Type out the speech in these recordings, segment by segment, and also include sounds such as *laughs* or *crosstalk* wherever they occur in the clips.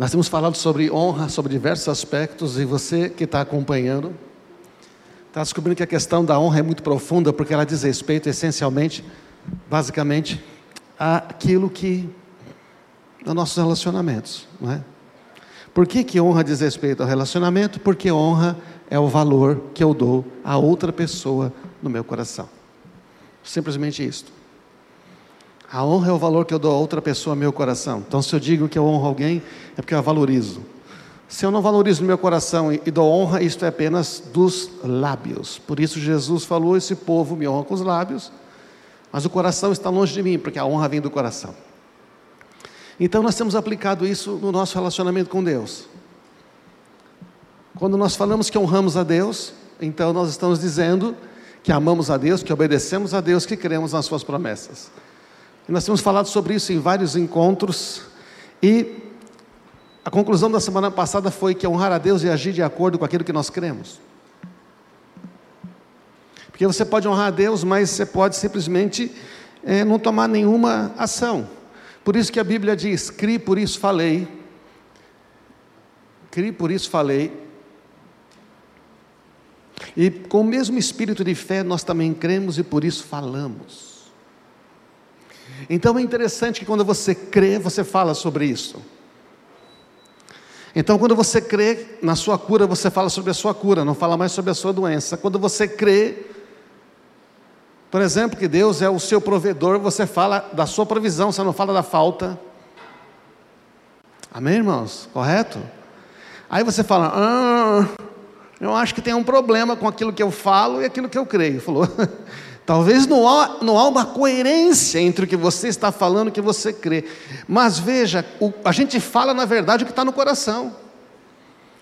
Nós temos falado sobre honra, sobre diversos aspectos, e você que está acompanhando, está descobrindo que a questão da honra é muito profunda, porque ela diz respeito essencialmente, basicamente, àquilo que. aos nossos relacionamentos, não é? Por que, que honra diz respeito ao relacionamento? Porque honra é o valor que eu dou a outra pessoa no meu coração. Simplesmente isto. A honra é o valor que eu dou a outra pessoa meu coração. Então, se eu digo que eu honro alguém, é porque eu a valorizo. Se eu não valorizo no meu coração e, dou honra, isto é apenas dos lábios. Por isso, Jesus falou: esse povo me honra com os lábios, mas o coração está longe de mim, porque a honra vem do coração. Então, nós temos aplicado isso no nosso relacionamento com Deus. Quando nós falamos que honramos a Deus, então nós estamos dizendo que amamos a Deus, que obedecemos a Deus, que cremos nas Suas promessas. Nós temos falado sobre isso em vários encontros, e a conclusão da semana passada foi que honrar a Deus e agir de acordo com aquilo que nós cremos. Porque você pode honrar a Deus, mas você pode simplesmente é, não tomar nenhuma ação. Por isso que a Bíblia diz: crie, por isso falei. Crie, por isso falei. E com o mesmo espírito de fé, nós também cremos e por isso falamos. Então é interessante que quando você crê, você fala sobre isso. Então, quando você crê na sua cura, você fala sobre a sua cura, não fala mais sobre a sua doença. Quando você crê por exemplo, que Deus é o seu provedor, você fala da sua provisão, você não fala da falta. Amém, irmãos? Correto? Aí você fala, ah, eu acho que tem um problema com aquilo que eu falo e aquilo que eu creio. Falou, *laughs* talvez não há, não há uma coerência entre o que você está falando e o que você crê. Mas veja, o, a gente fala na verdade o que está no coração.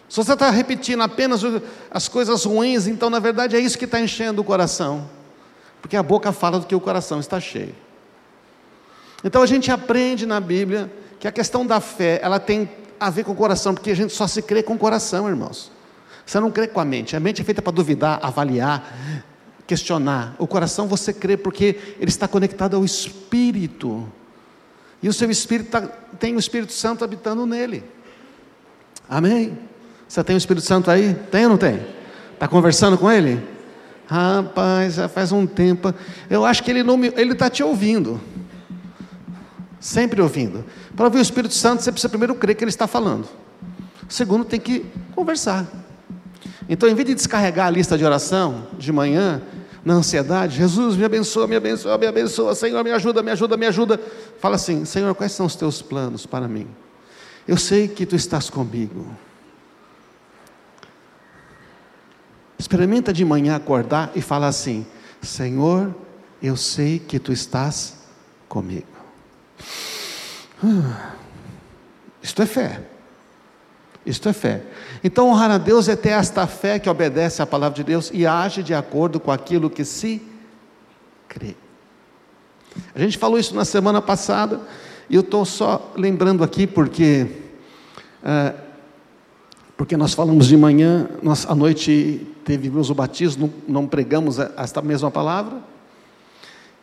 Se você está repetindo apenas as coisas ruins, então na verdade é isso que está enchendo o coração. Porque a boca fala do que o coração está cheio. Então a gente aprende na Bíblia que a questão da fé, ela tem a ver com o coração, porque a gente só se crê com o coração, irmãos. Você não crê com a mente. A mente é feita para duvidar, avaliar, questionar. O coração você crê porque ele está conectado ao Espírito. E o seu Espírito tá, tem o Espírito Santo habitando nele. Amém? Você tem o Espírito Santo aí? Tem ou não tem? Está conversando com ele? Rapaz, já faz um tempo. Eu acho que ele não ele está te ouvindo. Sempre ouvindo. Para ouvir o Espírito Santo, você precisa primeiro crer que ele está falando. Segundo, tem que conversar. Então, em vez de descarregar a lista de oração de manhã, na ansiedade, Jesus me abençoa, me abençoa, me abençoa, Senhor, me ajuda, me ajuda, me ajuda. Fala assim: Senhor, quais são os teus planos para mim? Eu sei que tu estás comigo. Experimenta de manhã acordar e falar assim: Senhor, eu sei que tu estás comigo. Ah, isto é fé. Isto é fé. Então, honrar a Deus é ter esta fé que obedece à palavra de Deus e age de acordo com aquilo que se crê. A gente falou isso na semana passada, e eu estou só lembrando aqui porque. Uh, porque nós falamos de manhã, nós, à noite teve o batismo, não, não pregamos esta mesma palavra.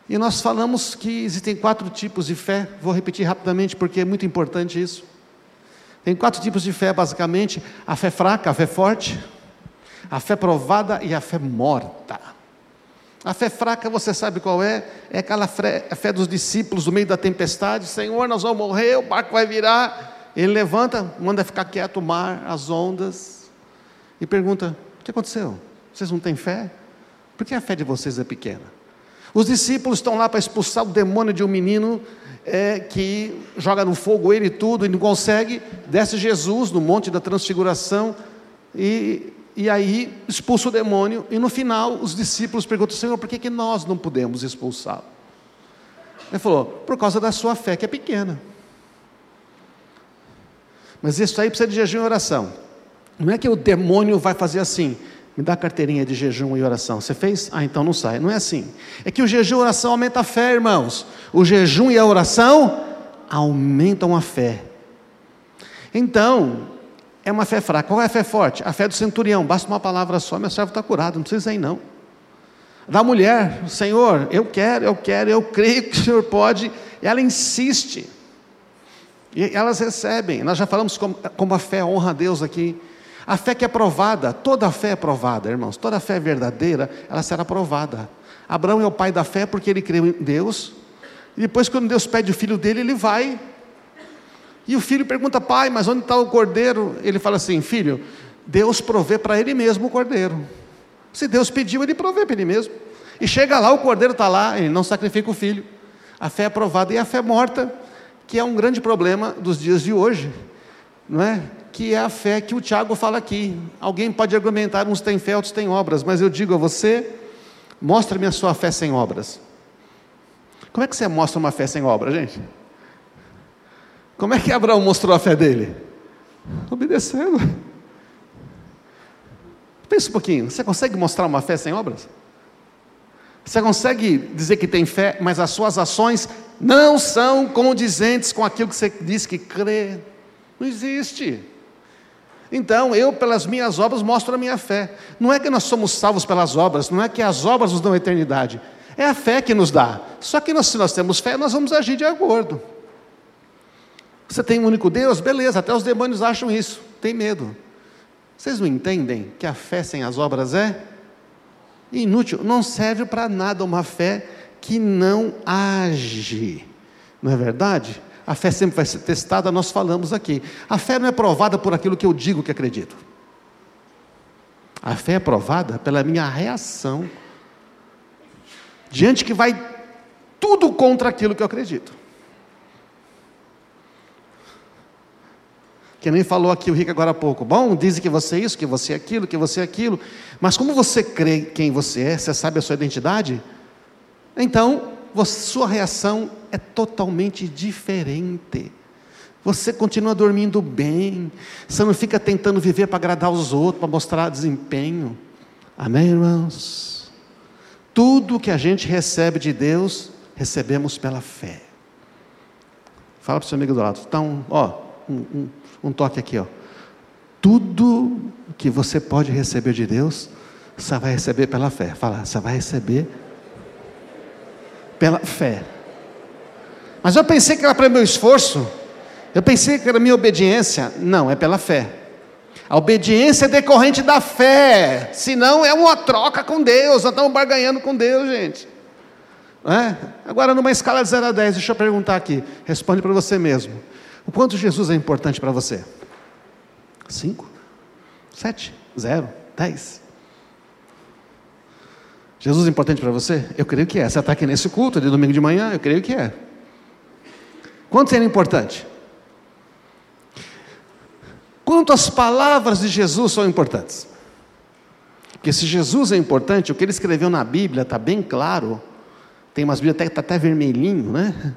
E nós falamos que existem quatro tipos de fé, vou repetir rapidamente porque é muito importante isso. Tem quatro tipos de fé, basicamente: a fé fraca, a fé forte, a fé provada e a fé morta. A fé fraca, você sabe qual é? É aquela fé, dos discípulos no meio da tempestade: Senhor, nós vamos morrer, o barco vai virar. Ele levanta, manda ficar quieto o mar, as ondas, e pergunta: O que aconteceu? Vocês não têm fé? Por que a fé de vocês é pequena? Os discípulos estão lá para expulsar o demônio de um menino é, que joga no fogo ele e tudo, e não consegue. Desce Jesus no Monte da Transfiguração, e, e aí expulsa o demônio, e no final os discípulos perguntam: Senhor, por que, que nós não podemos expulsá-lo? Ele falou: Por causa da sua fé que é pequena. Mas isso aí precisa de jejum e oração. Não é que o demônio vai fazer assim, me dá a carteirinha de jejum e oração. Você fez? Ah, então não sai. Não é assim. É que o jejum e a oração aumenta a fé, irmãos. O jejum e a oração aumentam a fé. Então, é uma fé fraca. Qual é a fé forte? A fé do centurião. Basta uma palavra só, meu servo está curado. Não precisa ir, não. Da mulher, Senhor, eu quero, eu quero, eu creio que o Senhor pode. E ela insiste. E elas recebem. Nós já falamos como, como a fé honra a Deus aqui. A fé que é provada, toda a fé é provada, irmãos. Toda a fé verdadeira, ela será provada. Abraão é o pai da fé porque ele creu em Deus. E depois, quando Deus pede o filho dele, ele vai. E o filho pergunta, pai, mas onde está o cordeiro? Ele fala assim: filho, Deus provê para ele mesmo o cordeiro. Se Deus pediu, ele provê para ele mesmo. E chega lá, o cordeiro está lá, ele não sacrifica o filho. A fé é provada e a fé morta, que é um grande problema dos dias de hoje, não é? Que é a fé que o Tiago fala aqui. Alguém pode argumentar, uns têm fé, outros têm obras, mas eu digo a você: mostre-me a sua fé sem obras. Como é que você mostra uma fé sem obra, gente? Como é que Abraão mostrou a fé dele? Obedecendo. Pensa um pouquinho, você consegue mostrar uma fé sem obras? Você consegue dizer que tem fé, mas as suas ações não são condizentes com aquilo que você diz que crê? Não existe. Então, eu, pelas minhas obras, mostro a minha fé. Não é que nós somos salvos pelas obras, não é que as obras nos dão eternidade. É a fé que nos dá. Só que nós, se nós temos fé, nós vamos agir de acordo. Você tem um único Deus? Beleza, até os demônios acham isso, tem medo. Vocês não entendem que a fé sem as obras é inútil, não serve para nada uma fé que não age. Não é verdade? A fé sempre vai ser testada, nós falamos aqui. A fé não é provada por aquilo que eu digo que acredito. A fé é provada pela minha reação diante que vai tudo contra aquilo que eu acredito. Que nem falou aqui o Rico agora há pouco. Bom, dizem que você é isso, que você é aquilo, que você é aquilo. Mas como você crê quem você é, você sabe a sua identidade? Então, sua reação é totalmente diferente. Você continua dormindo bem. Você não fica tentando viver para agradar os outros, para mostrar desempenho. Amém, irmãos? Tudo que a gente recebe de Deus, recebemos pela fé. Fala para o seu amigo do lado. Então, ó, um, um, um toque aqui, ó. Tudo que você pode receber de Deus, você vai receber pela fé. Fala, você vai receber pela fé. Mas eu pensei que era para meu esforço. Eu pensei que era minha obediência. Não, é pela fé. A obediência é decorrente da fé. Senão é uma troca com Deus. Nós estamos barganhando com Deus, gente. É? Agora, numa escala de 0 a 10, deixa eu perguntar aqui. Responde para você mesmo. O quanto Jesus é importante para você? Cinco? Sete? Zero? Dez? Jesus é importante para você? Eu creio que é. Você está aqui nesse culto de domingo de manhã? Eu creio que é. Quanto ele é importante? Quanto as palavras de Jesus são importantes? Porque se Jesus é importante, o que ele escreveu na Bíblia está bem claro. Tem umas Bíblias até está até vermelhinho, né?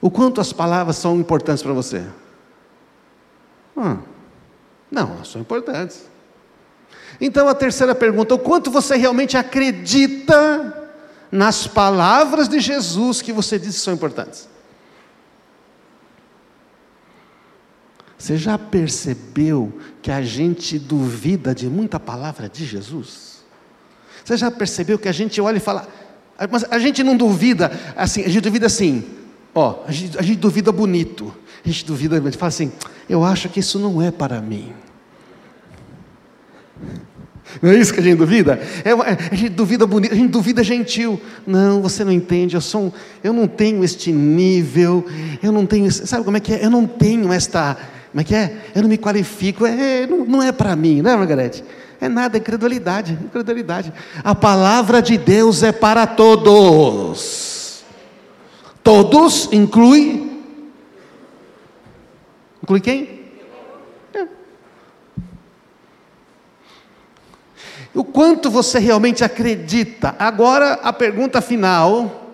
O quanto as palavras são importantes para você? Hum, não, são importantes. Então a terceira pergunta: o quanto você realmente acredita nas palavras de Jesus que você disse que são importantes? Você já percebeu que a gente duvida de muita palavra de Jesus? Você já percebeu que a gente olha e fala, mas a gente não duvida, assim, a gente duvida assim, Ó, a gente, a gente duvida bonito. A gente duvida, a gente fala assim: eu acho que isso não é para mim. Não é isso que a gente duvida? É, a gente duvida bonito, a gente duvida gentil. Não, você não entende, eu, sou, eu não tenho este nível, eu não tenho, sabe como é que é? Eu não tenho esta, como é que é? Eu não me qualifico, é, não, não é para mim, não é, Margarete? É nada, é incredulidade, incredulidade. A palavra de Deus é para todos. Todos inclui. Inclui quem? É. O quanto você realmente acredita? Agora a pergunta final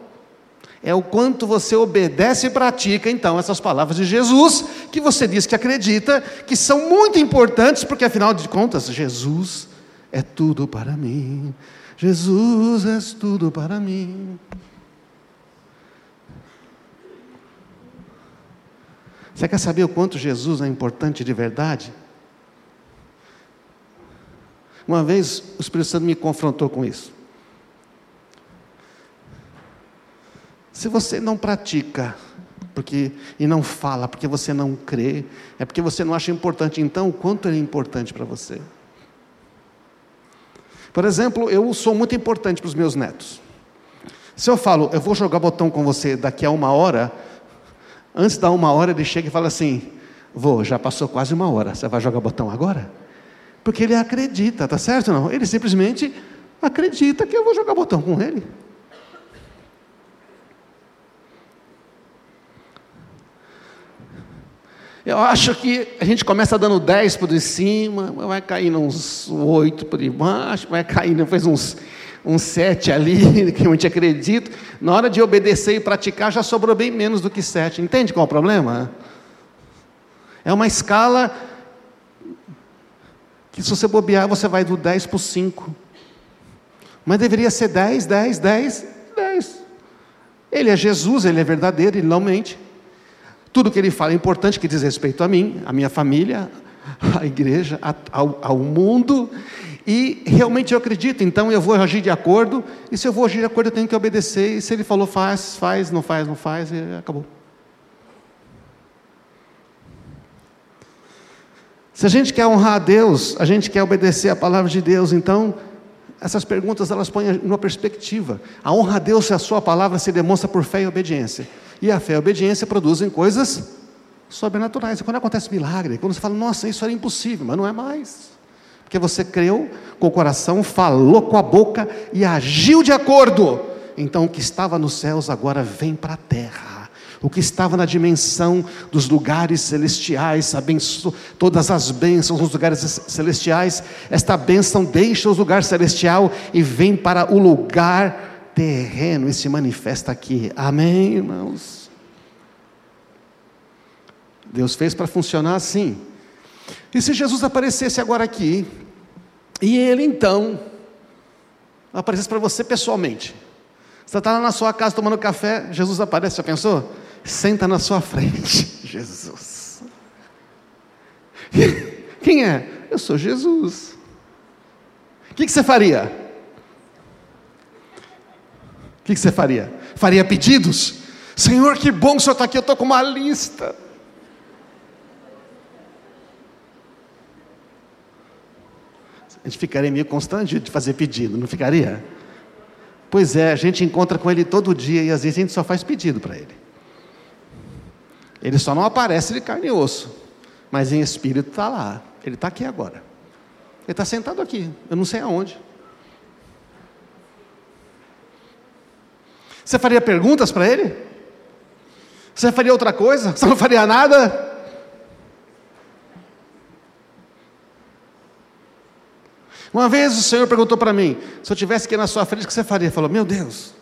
é o quanto você obedece e pratica então essas palavras de Jesus que você diz que acredita, que são muito importantes, porque afinal de contas, Jesus é tudo para mim. Jesus é tudo para mim. Você quer saber o quanto Jesus é importante de verdade? Uma vez o Espírito Santo me confrontou com isso. Se você não pratica porque e não fala porque você não crê, é porque você não acha importante. Então, o quanto é importante para você? Por exemplo, eu sou muito importante para os meus netos. Se eu falo, eu vou jogar botão com você daqui a uma hora, antes da uma hora ele chega e fala assim: Vou, já passou quase uma hora, você vai jogar botão agora? Porque ele acredita, tá certo não? Ele simplesmente acredita que eu vou jogar botão com ele. Eu acho que a gente começa dando 10 por cima, vai cair uns 8 por baixo, vai cair depois uns, uns 7 ali, *laughs* que a gente acredita. Na hora de obedecer e praticar, já sobrou bem menos do que 7. Entende qual é o problema? É uma escala que, se você bobear, você vai do 10 para o 5. Mas deveria ser 10, 10, 10, 10. Ele é Jesus, ele é verdadeiro, ele não mente. Tudo que ele fala é importante, que diz respeito a mim, a minha família, *laughs* à igreja, ao, ao mundo. E realmente eu acredito, então eu vou agir de acordo, e se eu vou agir de acordo, eu tenho que obedecer, e se ele falou faz, faz, não faz, não faz, e acabou. Se a gente quer honrar a Deus, a gente quer obedecer a palavra de Deus, então essas perguntas elas põem uma perspectiva. A honra a Deus e a sua palavra se demonstra por fé e obediência. E a fé e a obediência produzem coisas sobrenaturais. E quando acontece milagre, quando você fala, nossa, isso era impossível, mas não é mais. Porque você creu com o coração, falou com a boca e agiu de acordo. Então o que estava nos céus agora vem para a terra. O que estava na dimensão dos lugares celestiais, abenço, todas as bênçãos nos lugares celestiais, esta bênção deixa o lugar celestial e vem para o lugar terreno e se manifesta aqui. Amém, irmãos? Deus fez para funcionar assim. E se Jesus aparecesse agora aqui, e ele então aparecesse para você pessoalmente, você está lá na sua casa tomando café, Jesus aparece, já pensou? Senta na sua frente, *laughs* Jesus. *laughs* Quem é? Eu sou Jesus. O que, que você faria? O que você faria? Faria pedidos? Senhor, que bom que o Senhor está aqui, eu estou com uma lista. A gente ficaria meio constante de fazer pedido, não ficaria? Pois é, a gente encontra com Ele todo dia e às vezes a gente só faz pedido para Ele. Ele só não aparece de carne e osso, mas em espírito está lá. Ele está aqui agora. Ele está sentado aqui, eu não sei aonde. Você faria perguntas para ele? Você faria outra coisa? Você não faria nada? Uma vez o Senhor perguntou para mim: se eu tivesse aqui na sua frente, o que você faria? Ele falou: Meu Deus.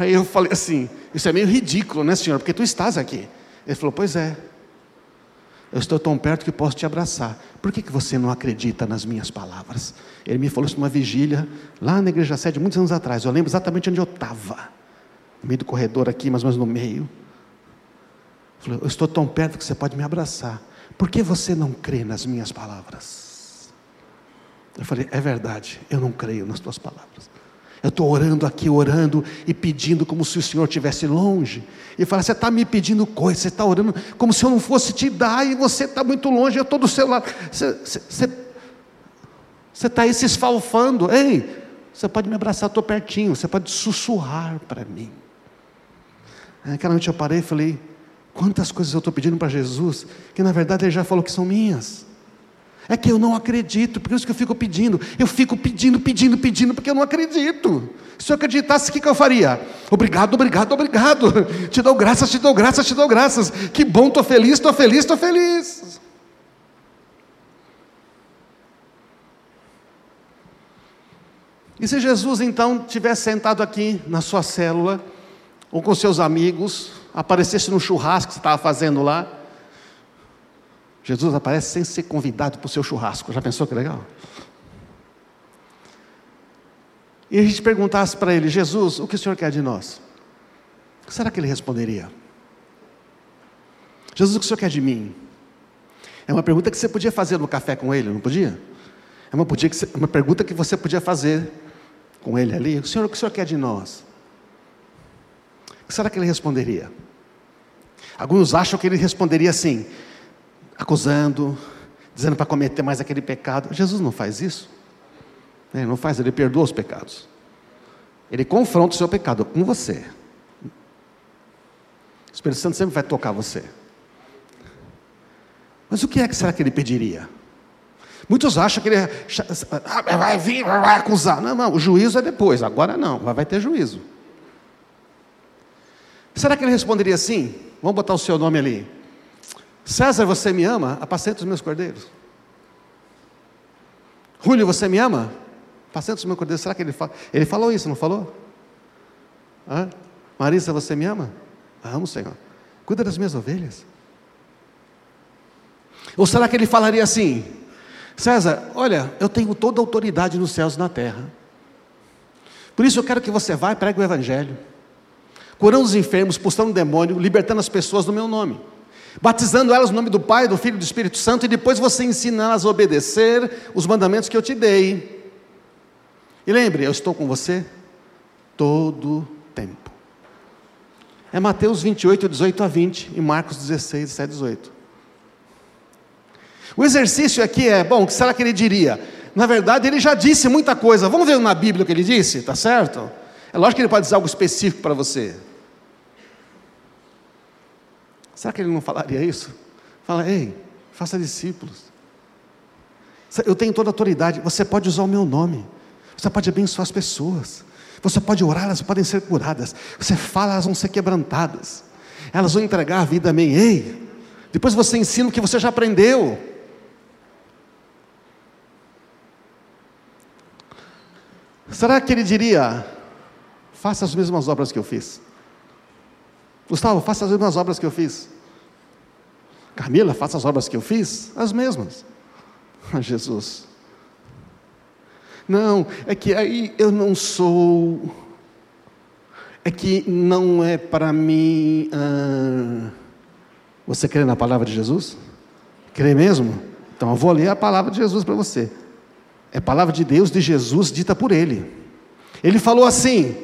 Aí eu falei assim: Isso é meio ridículo, né, Senhor? Porque tu estás aqui. Ele falou: Pois é. Eu estou tão perto que posso te abraçar. Por que, que você não acredita nas minhas palavras? Ele me falou isso numa vigília, lá na igreja sede, muitos anos atrás. Eu lembro exatamente onde eu estava. No meio do corredor aqui, mais no meio. Ele falou, eu estou tão perto que você pode me abraçar. Por que você não crê nas minhas palavras? Eu falei, é verdade, eu não creio nas tuas palavras. Eu estou orando aqui, orando e pedindo como se o Senhor estivesse longe. E fala, você está me pedindo coisa, você está orando como se eu não fosse te dar, e você está muito longe, eu estou do seu lado. Você, está aí se esfalfando. Ei, você pode me abraçar, estou pertinho, você pode sussurrar para mim. Aquela noite eu parei e falei, quantas coisas eu estou pedindo para Jesus, que na verdade Ele já falou que são minhas. É que eu não acredito, por isso que eu fico pedindo. Eu fico pedindo, pedindo, pedindo, porque eu não acredito. Se eu acreditasse, o que, eu faria? Obrigado, obrigado, obrigado. *laughs* Te dou graças, te dou graças, te dou graças. Que bom, estou feliz, estou feliz, estou feliz. E se Jesus então tivesse sentado aqui na sua célula, ou com seus amigos, aparecesse no churrasco que você estava fazendo lá, Jesus aparece sem ser convidado para o seu churrasco. Já pensou que legal? E a gente perguntasse para ele, Jesus, o que o Senhor quer de nós? O que será que ele responderia? Jesus, o que o Senhor quer de mim? É uma pergunta que você podia fazer no café com ele, não podia? É uma, podia, uma pergunta que você podia fazer com ele ali. O Senhor, o que o Senhor quer de nós? O que será que ele responderia? Alguns acham que ele responderia assim, acusando, dizendo para cometer mais aquele pecado. Jesus não faz isso. Ele não faz, ele perdoa os pecados. Ele confronta o seu pecado com você. O Espírito Santo sempre vai tocar você. Mas o que é que será que ele pediria? Muitos acham que ele ah, vai vir, vai acusar. Não, não, o juízo é depois, agora não, vai ter juízo. Será que ele responderia assim? Vamos botar o seu nome ali. César, você me ama? Apacenta os meus cordeiros. Rúlio, você me ama? Apacenta os meus cordeiros. Será que ele? Ele falou isso, não falou? Hã? Marisa, você me ama? Amo, Senhor. Cuida das minhas ovelhas. Ou será que ele falaria assim: César, olha, eu tenho toda a autoridade nos céus e na terra. Por isso eu quero que você vá e pregue o Evangelho, curando os enfermos, expulsando o demônio, libertando as pessoas no meu nome, batizando elas no nome do Pai, do Filho e do Espírito Santo, e depois você ensina elas a obedecer os mandamentos que eu te dei. E lembre, eu estou com você todo tempo. É Mateus 28, 18 a 20 e Marcos 16, 17 a 18. O exercício aqui é, bom, o que será que ele diria? Na verdade, ele já disse muita coisa. Vamos ver na Bíblia o que ele disse, tá certo? É lógico que ele pode dizer algo específico para você. Será que ele não falaria isso? Fala, ei, faça discípulos. Eu tenho toda a autoridade. Você pode usar o meu nome. Você pode abençoar as pessoas. Você pode orar, elas podem ser curadas. Você fala, elas vão ser quebrantadas. Elas vão entregar a vida a mim. Ei, depois você ensina o que você já aprendeu. Será que ele diria: faça as mesmas obras que eu fiz? Gustavo, faça as mesmas obras que eu fiz. Camila, faça as obras que eu fiz? As mesmas. Ah, Jesus. Não, é que aí eu não sou. É que não é para mim. Ah, você crê na palavra de Jesus? Crê mesmo? Então eu vou ler a palavra de Jesus para você. É a palavra de Deus, de Jesus, dita por ele. Ele falou assim: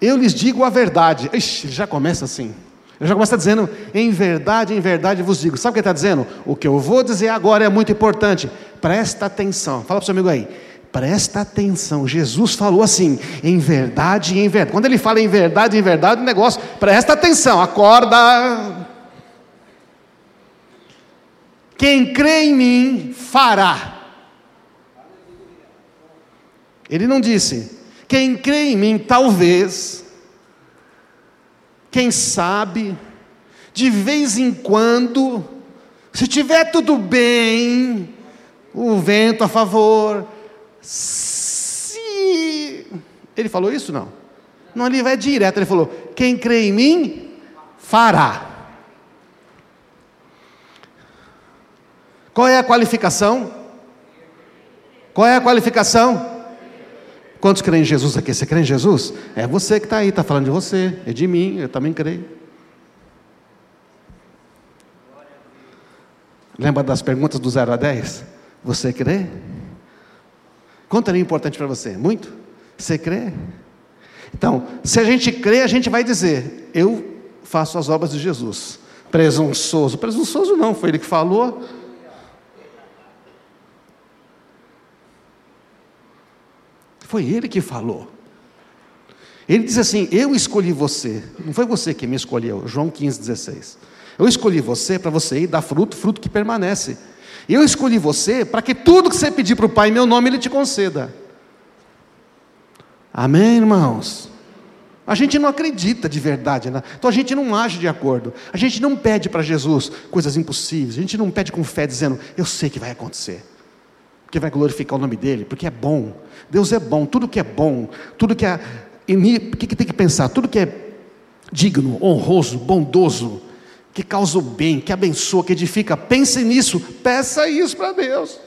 Eu lhes digo a verdade. Ixi, já começa assim. Ele já começa dizendo, em verdade, em verdade vos digo. Sabe o que ele está dizendo? O que eu vou dizer agora é muito importante. Presta atenção. Fala para o seu amigo aí. Presta atenção, Jesus falou assim, em verdade em verdade. Quando ele fala em verdade em verdade, o negócio, presta atenção, acorda. Quem crê em mim fará. Ele não disse, quem crê em mim, talvez, quem sabe, de vez em quando, se tiver tudo bem, o vento a favor, se. Ele falou isso? Não. Não, ele vai direto. Ele falou: quem crê em mim, fará. Qual é a qualificação? Qual é a qualificação? Quantos creem em Jesus aqui? Você crê em Jesus? É você que está aí, está falando de você, é de mim, eu também creio. Lembra das perguntas do 0 a 10? Você crê? Quanto é importante para você? Muito? Você crê? Então, se a gente crê, a gente vai dizer: Eu faço as obras de Jesus. Presunçoso. Presunçoso não, foi ele que falou. Foi ele que falou. Ele diz assim: Eu escolhi você. Não foi você que me escolheu. João 15, 16. Eu escolhi você para você ir dar fruto, fruto que permanece. Eu escolhi você para que tudo que você pedir para o Pai em meu nome, Ele te conceda. Amém, irmãos? A gente não acredita de verdade, né? então a gente não age de acordo. A gente não pede para Jesus coisas impossíveis. A gente não pede com fé, dizendo: Eu sei que vai acontecer, porque vai glorificar o nome dEle, porque é bom. Deus é bom, tudo que é bom, tudo que é. O que, que tem que pensar? Tudo que é digno, honroso, bondoso, que causa o bem, que abençoa, que edifica. Pense nisso, peça isso para Deus.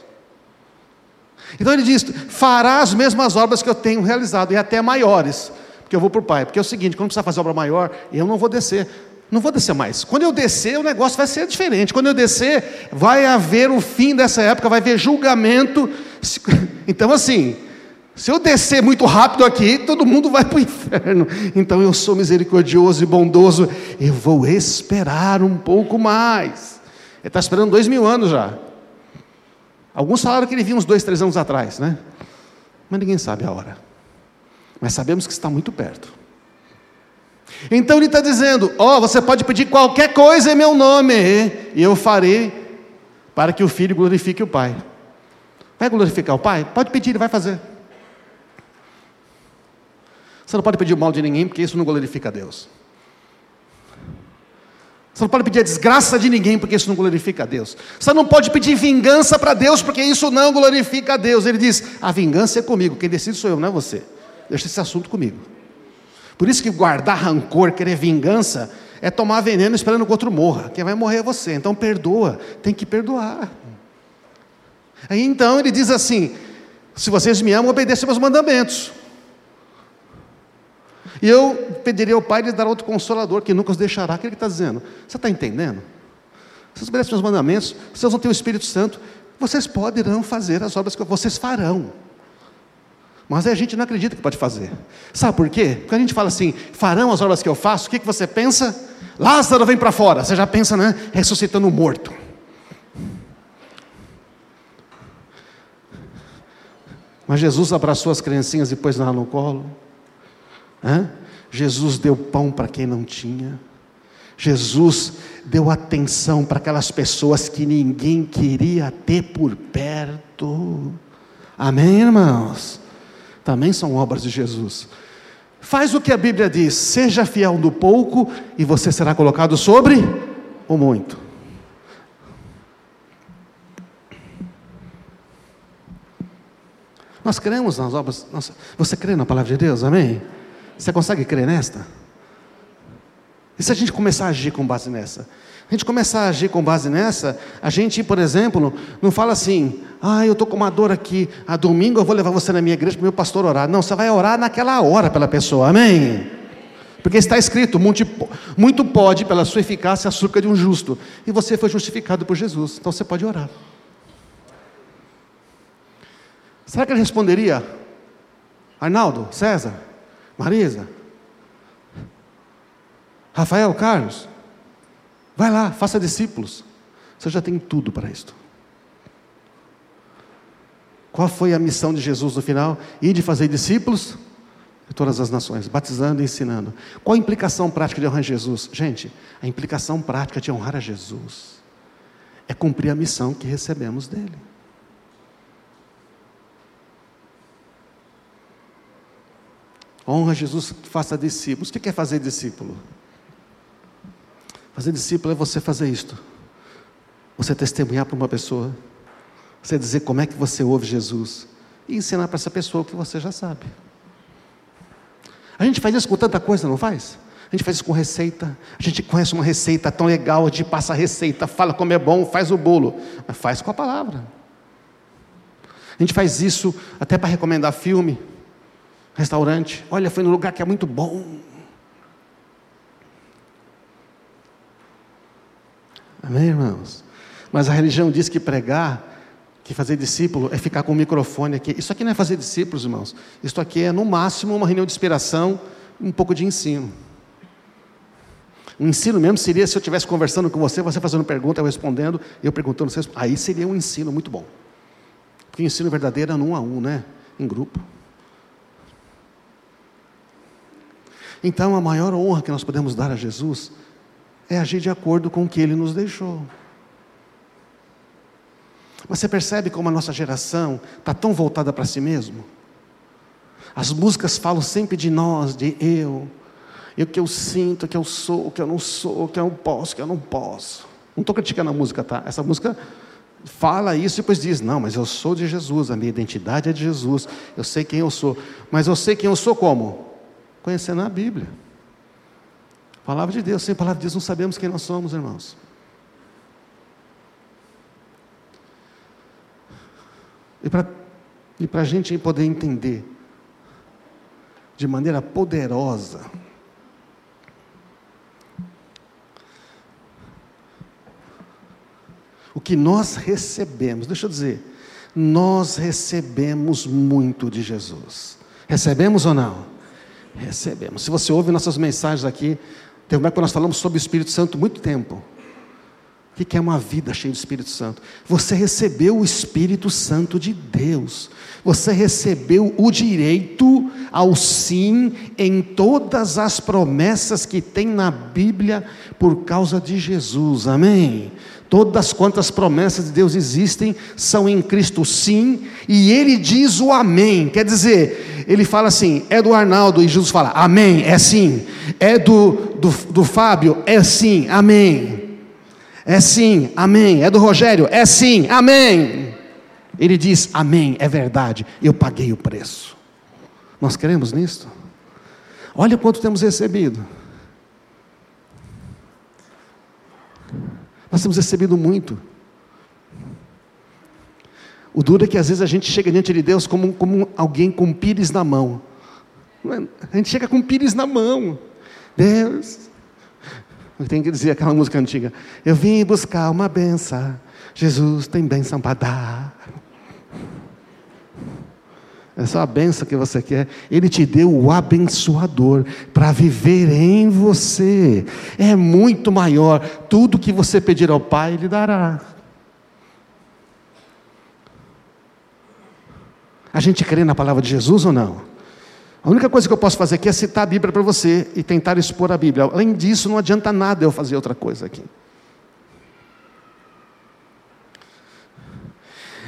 Então ele diz: fará as mesmas obras que eu tenho realizado, e até maiores, porque eu vou para o Pai. Porque é o seguinte: quando precisar fazer obra maior, eu não vou descer. Não vou descer mais. Quando eu descer, o negócio vai ser diferente. Quando eu descer, vai haver o fim dessa época, vai haver julgamento. *laughs* Então, assim, Se eu descer muito rápido aqui, todo mundo vai para o *laughs* inferno. Então eu sou misericordioso e bondoso. Eu vou esperar um pouco mais. Ele está esperando dois mil anos já. Alguns falaram que ele vinha uns dois, três anos atrás, né? Mas ninguém sabe a hora. Mas sabemos que está muito perto. Então ele está dizendo: Ó, oh, você pode pedir qualquer coisa em meu nome, e eu farei para que o filho glorifique o Pai. Vai glorificar o Pai? Pode pedir, ele vai fazer. Você não pode pedir o mal de ninguém, porque isso não glorifica a Deus. Você não pode pedir a desgraça de ninguém, porque isso não glorifica a Deus. Você não pode pedir vingança para Deus, porque isso não glorifica a Deus. Ele diz: a vingança é comigo, quem decide sou eu, não é você. Deixa esse assunto comigo. Por isso que guardar rancor, querer vingança, é tomar veneno esperando que o outro morra. Quem vai morrer é você. Então perdoa, tem que perdoar. Aí então ele diz assim: se vocês me amam, obedeçam meus mandamentos. E eu pediria ao Pai de dar outro consolador que nunca os deixará. O que ele está dizendo? Você está entendendo? Vocês obedecem meus mandamentos, vocês vão ter o Espírito Santo, vocês poderão fazer as obras que vocês farão. Mas a gente não acredita que pode fazer. Sabe por quê? Porque a gente fala assim, farão as obras que eu faço, o que, que você pensa? Lázaro vem para fora. Você já pensa, né? Ressuscitando o morto. Mas Jesus abraçou as criancinhas e pôs lá no colo. Hã? Jesus deu pão para quem não tinha. Jesus deu atenção para aquelas pessoas que ninguém queria ter por perto. Amém, irmãos? Também são obras de Jesus. Faz o que a Bíblia diz: seja fiel no pouco e você será colocado sobre o muito. Nós cremos nas obras. Você crê na palavra de Deus? Amém? Você consegue crer nesta? E se a gente começar a agir com base nessa? A gente começar a agir com base nessa, a gente, por exemplo, não fala assim, ah, eu estou com uma dor aqui, a domingo eu vou levar você na minha igreja para o meu pastor orar. Não, você vai orar naquela hora pela pessoa, amém? Porque está escrito, muito pode, pela sua eficácia, a açúcar de um justo. E você foi justificado por Jesus, então você pode orar. Será que ele responderia? Arnaldo, César, Marisa, Rafael, Carlos, vai lá, faça discípulos. Você já tem tudo para isto. Qual foi a missão de Jesus no final? Ir de fazer discípulos de todas as nações, batizando e ensinando. Qual a implicação prática de honrar Jesus? Gente, a implicação prática de honrar a Jesus é cumprir a missão que recebemos dele. Honra Jesus, faça discípulos. O que é fazer discípulo? Fazer discípulo é você fazer isto. Você testemunhar para uma pessoa. Você dizer como é que você ouve Jesus. E ensinar para essa pessoa o que você já sabe. A gente faz isso com tanta coisa, não faz? A gente faz isso com receita. A gente conhece uma receita tão legal, a gente passa a receita, fala como é bom, faz o bolo. Mas faz com a palavra. A gente faz isso até para recomendar filme restaurante. Olha, foi num lugar que é muito bom. Amém, irmãos? Mas a religião diz que pregar, que fazer discípulo é ficar com o microfone aqui. Isso aqui não é fazer discípulos, irmãos. Isso aqui é, no máximo, uma reunião de inspiração, um pouco de ensino. O ensino mesmo seria se eu estivesse conversando com você, você fazendo pergunta, eu respondendo, eu perguntando, você aí seria um ensino muito bom. Porque o ensino verdadeiro é no um a um, né? Em grupo. Então, a maior honra que nós podemos dar a Jesus é agir de acordo com o que Ele nos deixou. Você percebe como a nossa geração está tão voltada para si mesmo? As músicas falam sempre de nós, de eu, o que eu sinto, o que eu sou, o que eu não sou, o que eu posso, o que eu não posso. Não estou criticando a música, tá? Essa música fala isso e depois diz: Não, mas eu sou de Jesus, a minha identidade é de Jesus, eu sei quem eu sou. Mas eu sei quem eu sou como? Conhecendo a Bíblia. Palavra de Deus, sem palavra de Deus não sabemos quem nós somos, irmãos. E para a gente poder entender de maneira poderosa o que nós recebemos, deixa eu dizer, nós recebemos muito de Jesus. Recebemos ou não? Recebemos. Se você ouve nossas mensagens aqui, tem uma época nós falamos sobre o Espírito Santo muito tempo. O que é uma vida cheia do Espírito Santo? Você recebeu o Espírito Santo de Deus. Você recebeu o direito ao sim em todas as promessas que tem na Bíblia por causa de Jesus. Amém? Todas quantas promessas de Deus existem são em Cristo sim, e ele diz o amém. Quer dizer, ele fala assim: é do Arnaldo, e Jesus fala: amém, é sim. É do, do, do Fábio, é sim, amém. É sim, amém. É do Rogério, é sim, amém. Ele diz: Amém, é verdade, eu paguei o preço. Nós queremos nisto? Olha quanto temos recebido. Nós temos recebido muito. O duro é que às vezes a gente chega diante de Deus como, como alguém com pires na mão. É? A gente chega com pires na mão. Deus, tem que dizer aquela música antiga. Eu vim buscar uma benção. Jesus tem benção para dar. É só a benção que você quer. Ele te deu o abençoador para viver em você. É muito maior. Tudo que você pedir ao Pai, Ele dará. A gente crê na palavra de Jesus ou não? A única coisa que eu posso fazer aqui é citar a Bíblia para você e tentar expor a Bíblia. Além disso, não adianta nada eu fazer outra coisa aqui.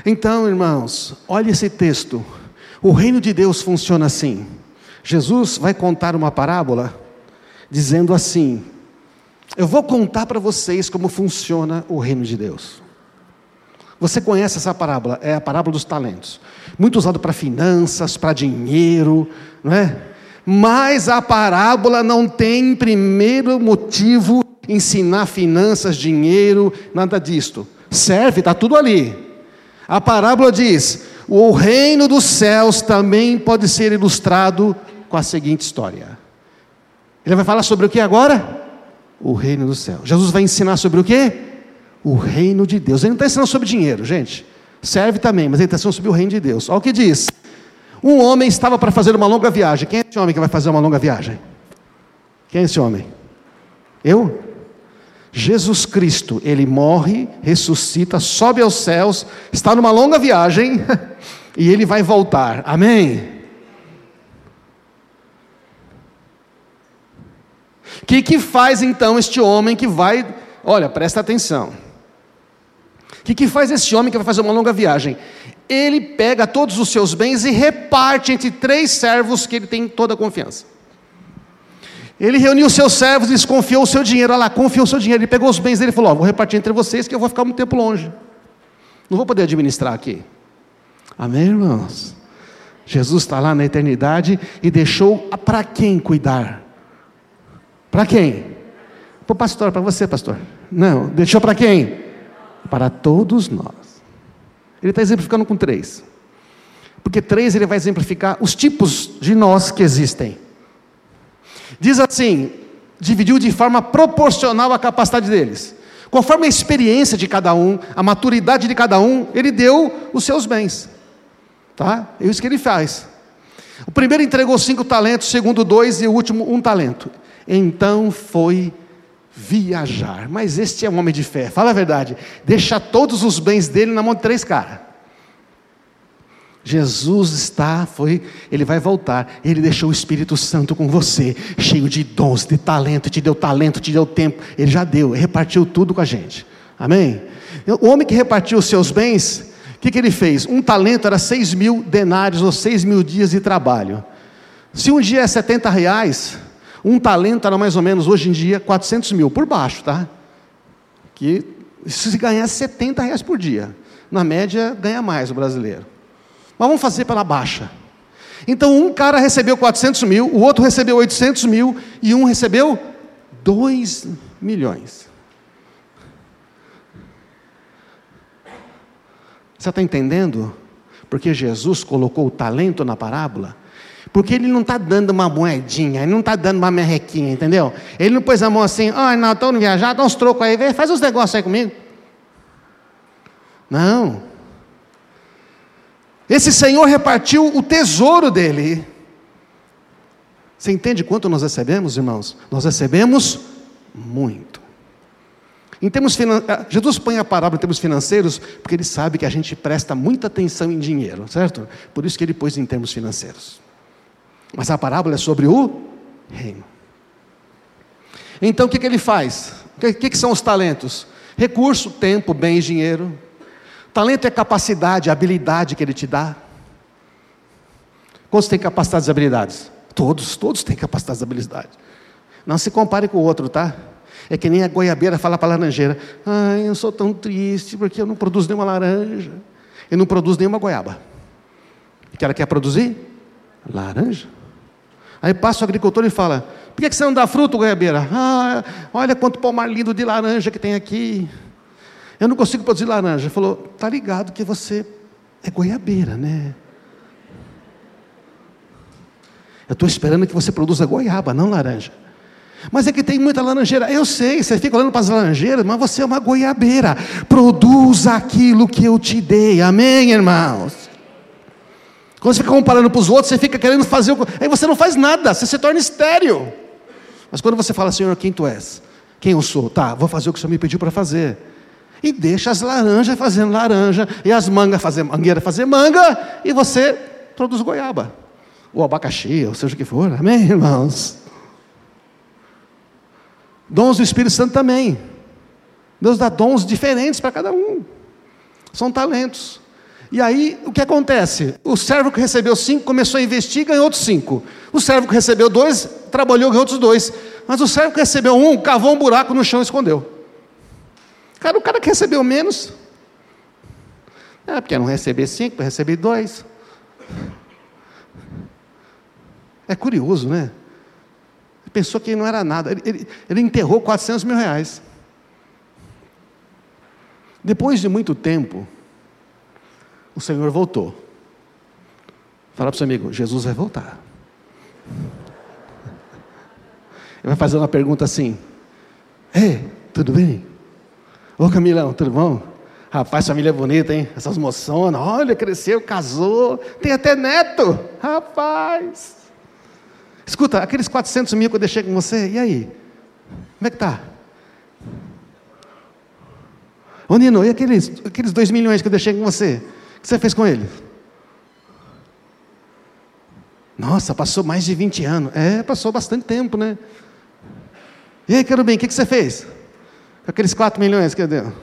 Então, irmãos, olhe esse texto. O reino de Deus funciona assim. Jesus vai contar uma parábola dizendo assim: Eu vou contar para vocês como funciona o reino de Deus. Você conhece essa parábola? É a parábola dos talentos. Muito usado para finanças, para dinheiro, não é? Mas a parábola não tem primeiro motivo ensinar finanças, dinheiro, nada disto. Serve, está tudo ali. A parábola diz: o reino dos céus também pode ser ilustrado com a seguinte história. Ele vai falar sobre o que agora? O reino dos céus. Jesus vai ensinar sobre o que? O reino de Deus. Ele não está ensinando sobre dinheiro, gente. Serve também, mas ele está ensinando sobre o reino de Deus. Olha o que diz. Um homem estava para fazer uma longa viagem. Quem é esse homem que vai fazer uma longa viagem? Quem é esse homem? Eu? Jesus Cristo, ele morre, ressuscita, sobe aos céus, está numa longa viagem *laughs* e ele vai voltar. Amém? O que, que faz então este homem que vai. Olha, presta atenção. O que, que faz esse homem que vai fazer uma longa viagem? Ele pega todos os seus bens e reparte entre três servos que ele tem toda a confiança. Ele reuniu os seus servos e desconfiou o seu dinheiro. Olha lá, confiou o seu dinheiro. Ele pegou os bens dele e falou: ó, Vou repartir entre vocês que eu vou ficar muito tempo longe. Não vou poder administrar aqui. Amém, irmãos? Jesus está lá na eternidade e deixou para quem cuidar? Para quem? Para o pastor, para você, pastor. Não, deixou para quem? Para todos nós. Ele está exemplificando com três. Porque três ele vai exemplificar os tipos de nós que existem. Diz assim: dividiu de forma proporcional a capacidade deles. Conforme a experiência de cada um, a maturidade de cada um, ele deu os seus bens. Tá? É isso que ele faz. O primeiro entregou cinco talentos, o segundo dois e o último um talento. Então foi viajar. Mas este é um homem de fé, fala a verdade. Deixa todos os bens dele na mão de três caras. Jesus está, foi, ele vai voltar. Ele deixou o Espírito Santo com você, cheio de dons, de talento, te deu talento, te deu tempo. Ele já deu, repartiu tudo com a gente. Amém? O homem que repartiu os seus bens, o que, que ele fez? Um talento era seis mil denários ou seis mil dias de trabalho. Se um dia é 70 reais, um talento era mais ou menos, hoje em dia, 400 mil, por baixo, tá? Que se ganhar 70 reais por dia. Na média, ganha mais o brasileiro. Mas vamos fazer pela baixa. Então, um cara recebeu 400 mil, o outro recebeu 800 mil, e um recebeu 2 milhões. Você está entendendo? Porque Jesus colocou o talento na parábola porque ele não está dando uma moedinha, ele não está dando uma merrequinha, entendeu? Ele não pôs a mão assim, ah, não, estou no viajar, dá uns trocos aí, faz uns negócios aí comigo. Não. Esse Senhor repartiu o tesouro dele. Você entende quanto nós recebemos, irmãos? Nós recebemos muito. Em termos. Ah, Jesus põe a parábola em termos financeiros porque ele sabe que a gente presta muita atenção em dinheiro, certo? Por isso que ele pôs em termos financeiros. Mas a parábola é sobre o reino. Então o que, que ele faz? O que, que, que são os talentos? Recurso, tempo, bens, dinheiro. Talento é capacidade, habilidade que ele te dá. Quantos têm capacidades e habilidades? Todos, todos têm capacidades e habilidades. Não se compare com o outro, tá? É que nem a goiabeira fala para a laranjeira: Ai, eu sou tão triste porque eu não produzo nenhuma laranja. Eu não produzo nenhuma goiaba. O que ela quer produzir? Laranja. Aí passa o agricultor e fala: Por que você não dá fruto, goiabeira? Ah, olha quanto pomar lindo de laranja que tem aqui. Eu não consigo produzir laranja. Ele falou: Tá ligado que você é goiabeira, né? Eu estou esperando que você produza goiaba, não laranja. Mas é que tem muita laranjeira. Eu sei, você fica olhando para as laranjeiras, mas você é uma goiabeira. Produza aquilo que eu te dei. Amém, irmãos? Quando você fica comparando para os outros, você fica querendo fazer. O... Aí você não faz nada, você se torna estéreo. Mas quando você fala, Senhor, quem tu és? Quem eu sou? Tá, vou fazer o que o Senhor me pediu para fazer. E deixa as laranjas fazendo laranja, e as mangas fazer mangueira fazer manga, e você produz goiaba. Ou abacaxi, ou seja o que for. Amém, irmãos? Dons do Espírito Santo também. Deus dá dons diferentes para cada um. São talentos. E aí, o que acontece? O servo que recebeu cinco começou a investir e ganhou outros cinco. O servo que recebeu dois, trabalhou e ganhou outros dois. Mas o servo que recebeu um, cavou um buraco no chão e escondeu. Cara, o cara que recebeu menos. É, porque não receber cinco, receber dois. É curioso, né? pensou que não era nada. Ele, ele, ele enterrou 400 mil reais. Depois de muito tempo, o Senhor voltou. Fala para o seu amigo: Jesus vai voltar. Ele vai fazer uma pergunta assim: Ei, tudo bem? Ô Camilão, tudo bom? Rapaz, família bonita, hein? Essas moçonas, olha, cresceu, casou, tem até neto. Rapaz. Escuta, aqueles 400 mil que eu deixei com você, e aí? Como é que está? Ô Nino, e aqueles, aqueles 2 milhões que eu deixei com você? Que você fez com eles? Nossa, passou mais de 20 anos. É, passou bastante tempo, né? E aí, quero bem, o que, que você fez? Com aqueles 4 milhões que deu?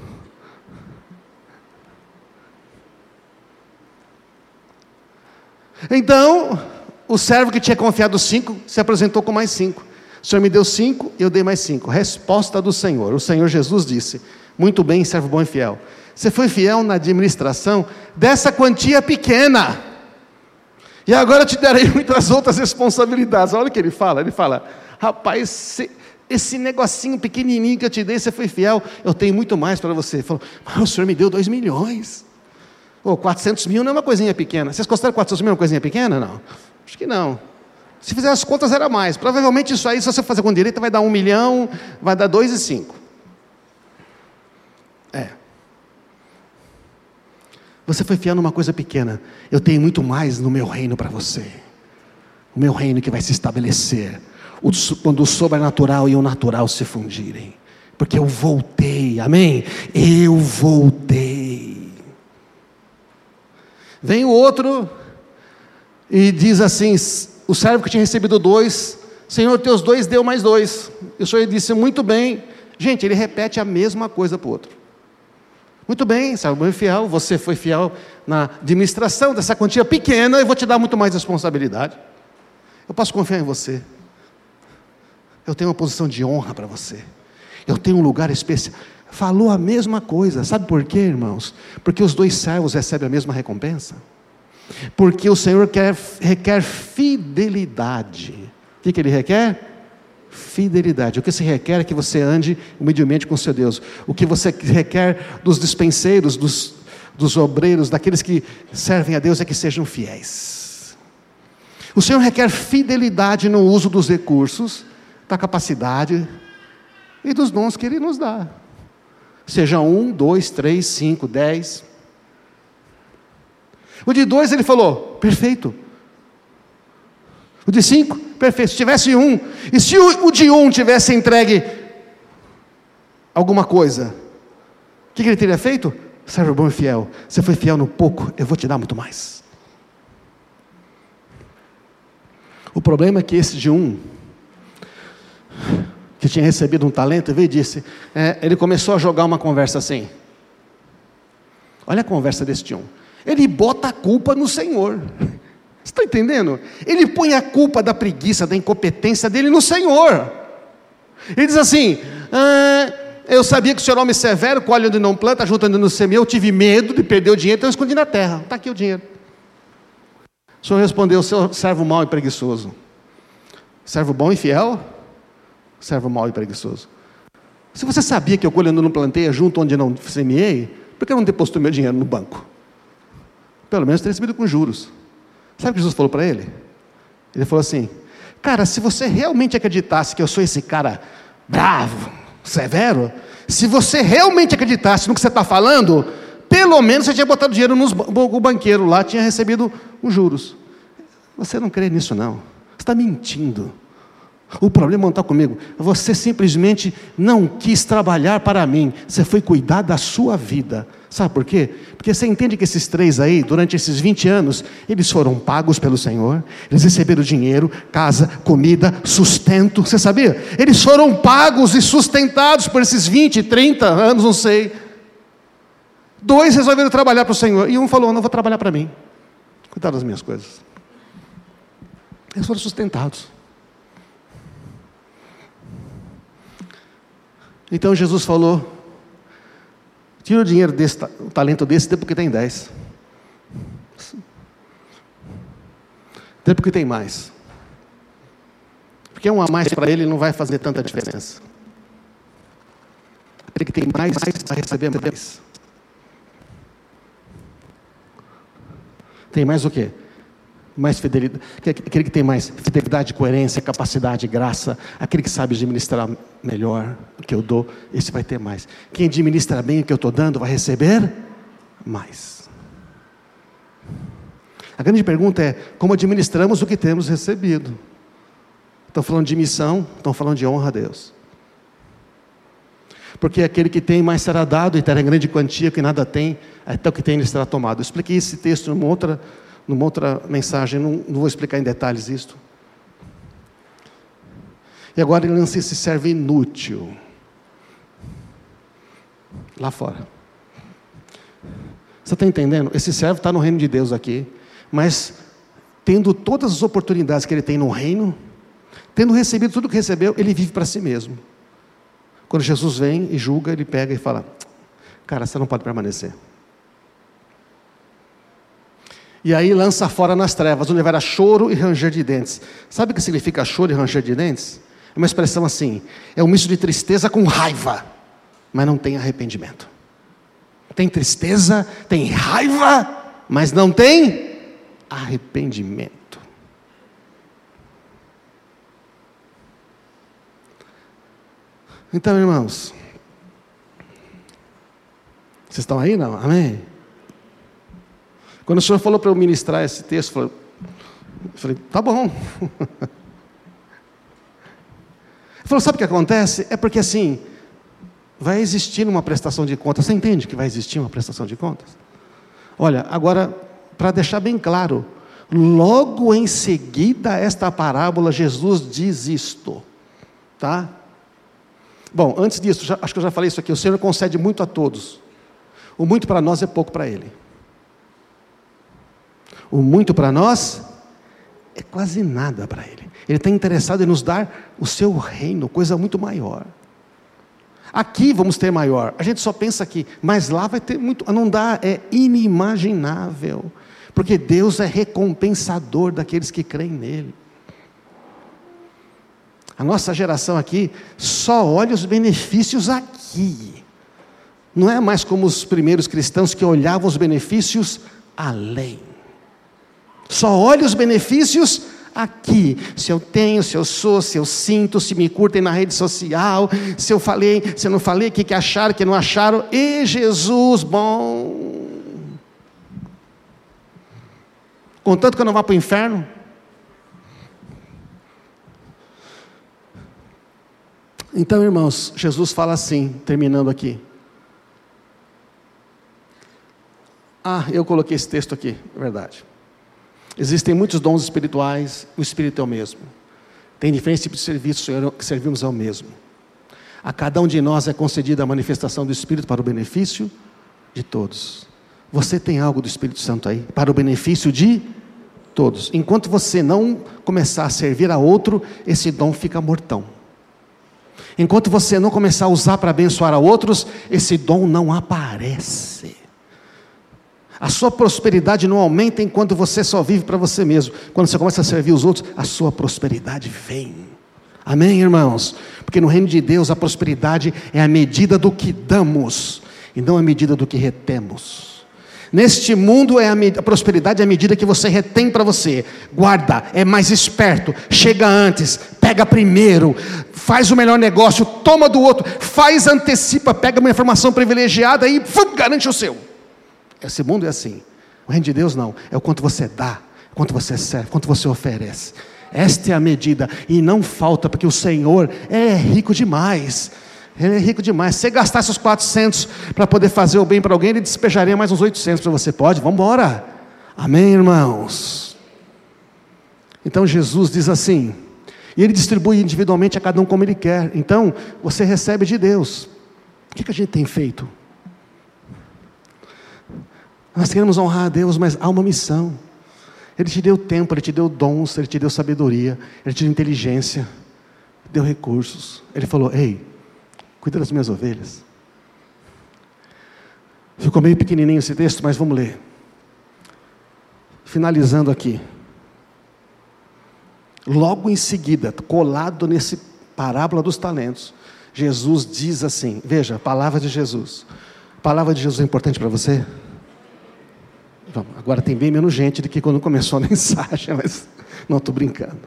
Então, o servo que tinha confiado cinco se apresentou com mais cinco. O Senhor me deu cinco, eu dei mais cinco. Resposta do Senhor. O Senhor Jesus disse: Muito bem, servo bom e fiel. Você foi fiel na administração dessa quantia pequena. E agora te darei *laughs* muitas outras responsabilidades. Olha o que ele fala: ele fala, rapaz, esse, negocinho pequenininho que eu te dei, você foi fiel, eu tenho muito mais para você. Ele falou, mas o senhor me deu dois milhões. Ou oh, 400 mil não é uma coisinha pequena. Vocês consideram 400 mil uma coisinha pequena? Não. Acho que não. Se fizer as contas, era mais. Provavelmente isso aí, se você fazer com direito, vai dar um milhão, vai dar dois e cinco. É. Você foi fiel numa coisa pequena. Eu tenho muito mais no meu reino para você. O meu reino que vai se estabelecer. Quando o sobrenatural e o natural se fundirem. Porque eu voltei, amém? Eu voltei. Vem o outro e diz assim: o servo que tinha recebido dois, Senhor, teus dois deu mais dois. E o Senhor disse: Muito bem. Gente, ele repete a mesma coisa para o outro. Muito bem, e fiel, você foi fiel na administração dessa quantia pequena, eu vou te dar muito mais responsabilidade. Eu posso confiar em você. Eu tenho uma posição de honra para você. Eu tenho um lugar especial. Falou a mesma coisa. Sabe por quê, irmãos? Porque os dois servos recebem a mesma recompensa. Porque o Senhor quer, requer fidelidade. O que, que Ele requer? Fidelidade. O que se requer é que você ande humildemente com seu Deus. O que você requer dos dispenseiros, dos, dos obreiros, daqueles que servem a Deus é que sejam fiéis. O Senhor requer fidelidade no uso dos recursos, da capacidade e dos dons que Ele nos dá. Seja um, dois, três, cinco, dez. O de dois ele falou: perfeito. O de cinco, perfeito. Se tivesse um, e se o, o de um tivesse entregue alguma coisa, o que, que ele teria feito? Servo bom e fiel, você foi fiel no pouco, eu vou te dar muito mais. O problema é que esse de um, que tinha recebido um talento, veio e disse: é, ele começou a jogar uma conversa assim. Olha a conversa desse de um. Ele bota a culpa no Senhor. Está entendendo? Ele põe a culpa da preguiça, da incompetência dele no Senhor. Ele diz assim: ah, Eu sabia que o senhor é homem severo, colhe onde não planta, junto onde não semeia. Eu tive medo de perder o dinheiro, então eu escondi na terra. Está aqui o dinheiro. O senhor respondeu: Seu servo mau e preguiçoso. Servo bom e fiel? Servo mau e preguiçoso. Se você sabia que eu colho onde não plantei, junto onde não semeei, por que não depositou meu dinheiro no banco? Pelo menos teria recebido com juros. Sabe o que Jesus falou para ele? Ele falou assim: Cara, se você realmente acreditasse que eu sou esse cara bravo, severo, se você realmente acreditasse no que você está falando, pelo menos você tinha botado dinheiro no banqueiro lá, tinha recebido os juros. Você não crê nisso, não. Você está mentindo. O problema não está comigo. Você simplesmente não quis trabalhar para mim. Você foi cuidar da sua vida. Sabe por quê? Porque você entende que esses três aí, durante esses 20 anos, eles foram pagos pelo Senhor, eles receberam dinheiro, casa, comida, sustento. Você sabia? Eles foram pagos e sustentados por esses 20, 30 anos, não sei. Dois resolveram trabalhar para o Senhor, e um falou: Não vou trabalhar para mim, cuidar das minhas coisas. Eles foram sustentados. Então Jesus falou: tira o dinheiro desse, o talento desse, dê porque tem dez. Dê porque tem mais. Porque um a mais para ele não vai fazer tanta diferença. Aquele que tem mais vai receber mais. Tem mais o quê? Mais fidelidade, aquele que tem mais fidelidade, coerência, capacidade, graça, aquele que sabe administrar melhor o que eu dou, esse vai ter mais. Quem administra bem o que eu estou dando vai receber mais. A grande pergunta é como administramos o que temos recebido. Estão falando de missão, estão falando de honra a Deus. Porque aquele que tem mais será dado e terá grande quantia, que nada tem, até o que tem lhe será tomado. Eu expliquei esse texto numa outra numa outra mensagem, não, não vou explicar em detalhes isto. E agora ele lança esse servo inútil. Lá fora. Você está entendendo? Esse servo está no reino de Deus aqui, mas tendo todas as oportunidades que ele tem no reino, tendo recebido tudo que recebeu, ele vive para si mesmo. Quando Jesus vem e julga, ele pega e fala: Cara, você não pode permanecer. E aí lança fora nas trevas, onde haverá choro e ranger de dentes. Sabe o que significa choro e ranger de dentes? É uma expressão assim: é um misto de tristeza com raiva, mas não tem arrependimento. Tem tristeza, tem raiva, mas não tem arrependimento. Então, irmãos, vocês estão aí, não? Amém? Quando o senhor falou para eu ministrar esse texto, eu falei, tá bom. Ele falou, sabe o que acontece? É porque assim, vai existir uma prestação de contas. Você entende que vai existir uma prestação de contas? Olha, agora, para deixar bem claro, logo em seguida a esta parábola, Jesus diz isto, tá? Bom, antes disso, já, acho que eu já falei isso aqui, o Senhor concede muito a todos. O muito para nós é pouco para Ele. O muito para nós é quase nada para Ele. Ele está interessado em nos dar o seu reino, coisa muito maior. Aqui vamos ter maior. A gente só pensa aqui, mas lá vai ter muito. Não dá, é inimaginável. Porque Deus é recompensador daqueles que creem nele. A nossa geração aqui só olha os benefícios aqui. Não é mais como os primeiros cristãos que olhavam os benefícios além. Só olha os benefícios aqui. Se eu tenho, se eu sou, se eu sinto, se me curtem na rede social, se eu falei, se eu não falei, o que, que acharam, o que não acharam. E Jesus, bom. Contanto que eu não vá para o inferno. Então, irmãos, Jesus fala assim, terminando aqui. Ah, eu coloquei esse texto aqui, é verdade. Existem muitos dons espirituais, o Espírito é o mesmo. Tem diferentes tipos de serviços que servimos ao mesmo. A cada um de nós é concedida a manifestação do Espírito para o benefício de todos. Você tem algo do Espírito Santo aí, para o benefício de todos. Enquanto você não começar a servir a outro, esse dom fica mortão. Enquanto você não começar a usar para abençoar a outros, esse dom não aparece. A sua prosperidade não aumenta enquanto você só vive para você mesmo. Quando você começa a servir os outros, a sua prosperidade vem. Amém, irmãos? Porque no reino de Deus a prosperidade é a medida do que damos e não a medida do que retemos. Neste mundo é a, a prosperidade é a medida que você retém para você. Guarda, é mais esperto, chega antes, pega primeiro, faz o melhor negócio, toma do outro, faz antecipa, pega uma informação privilegiada e fum, garante o seu. Esse mundo é assim. O reino de Deus não. É o quanto você dá, quanto você serve, quanto você oferece. Esta é a medida. E não falta, porque o Senhor é rico demais. Ele é rico demais. Se você gastasse os 400 para poder fazer o bem para alguém, ele despejaria mais uns 800 para você. Pode? Vamos embora. Amém, irmãos? Então Jesus diz assim, e ele distribui individualmente a cada um como ele quer. Então, você recebe de Deus. O que, que a gente tem feito? Nós queremos honrar a Deus, mas há uma missão. Ele te deu tempo, Ele te deu dons, Ele te deu sabedoria, Ele te deu inteligência, deu recursos. Ele falou: Ei, cuida das minhas ovelhas. Ficou meio pequenininho esse texto, mas vamos ler. Finalizando aqui. Logo em seguida, colado nesse parábola dos talentos, Jesus diz assim: Veja, palavra de Jesus. palavra de Jesus é importante para você? Agora tem bem menos gente do que quando começou a *laughs* mensagem, mas não estou brincando.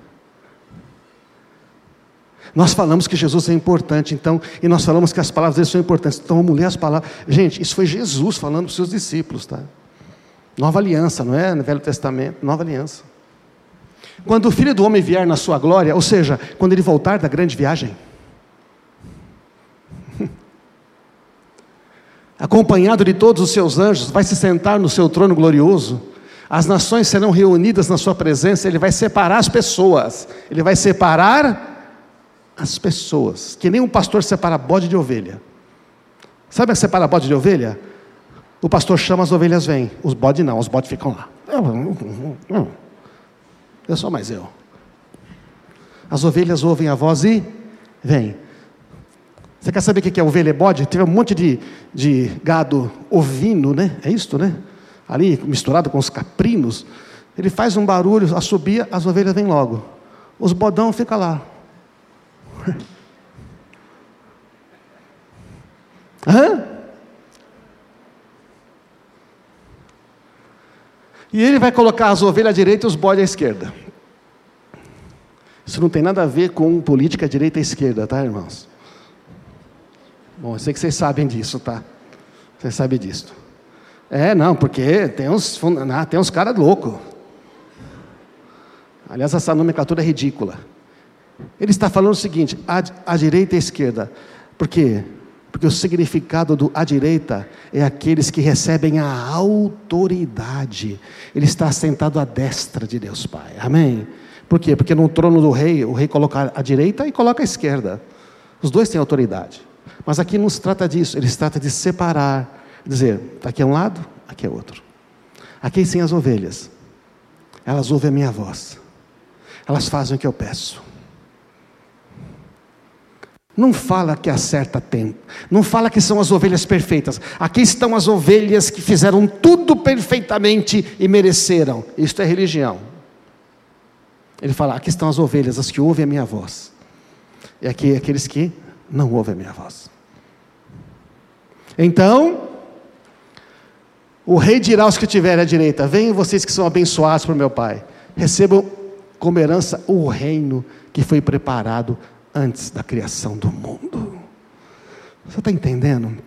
Nós falamos que Jesus é importante, então, e nós falamos que as palavras dele são importantes. Então vamos ler as palavras. Gente, isso foi Jesus falando para os seus discípulos, tá? Nova aliança, não é? No Velho Testamento, nova aliança. Quando o filho do homem vier na sua glória, ou seja, quando ele voltar da grande viagem, acompanhado de todos os seus anjos, vai se sentar no seu trono glorioso. As nações serão reunidas na sua presença, ele vai separar as pessoas. Ele vai separar as pessoas, que nem um pastor separa bode de ovelha. Sabe a separa bode de ovelha? O pastor chama as ovelhas vêm, os bodes não, os bodes ficam lá. Eu sou mais eu. As ovelhas ouvem a voz e vêm. Você quer saber o que é ovelha e bode? Teve um monte de, de gado ovino, né? É isso, né? Ali misturado com os caprinos. Ele faz um barulho, assobia, as ovelhas vêm logo. Os bodão ficam lá. *laughs* Hã? E ele vai colocar as ovelhas à direita e os bodes à esquerda. Isso não tem nada a ver com política direita e esquerda, tá, irmãos? Bom, eu sei que vocês sabem disso, tá? Vocês sabem disso. É, não, porque tem uns, tem uns caras loucos. Aliás, essa nomenclatura é ridícula. Ele está falando o seguinte: a, a direita e a esquerda. Por quê? Porque o significado do à direita é aqueles que recebem a autoridade. Ele está sentado à destra de Deus Pai. Amém? Por quê? Porque no trono do rei, o rei coloca a direita e coloca a esquerda. Os dois têm autoridade. Mas aqui não se trata disso, ele se trata de separar, dizer, aqui é um lado, aqui é outro. Aqui sim as ovelhas, elas ouvem a minha voz, elas fazem o que eu peço. Não fala que acerta tempo, não fala que são as ovelhas perfeitas. Aqui estão as ovelhas que fizeram tudo perfeitamente e mereceram. Isto é religião. Ele fala: aqui estão as ovelhas, as que ouvem a minha voz. E aqui aqueles que não ouvem a minha voz. Então, o rei dirá aos que tiverem à direita: Venham vocês que são abençoados por meu Pai, recebam como herança o reino que foi preparado antes da criação do mundo. Você está entendendo?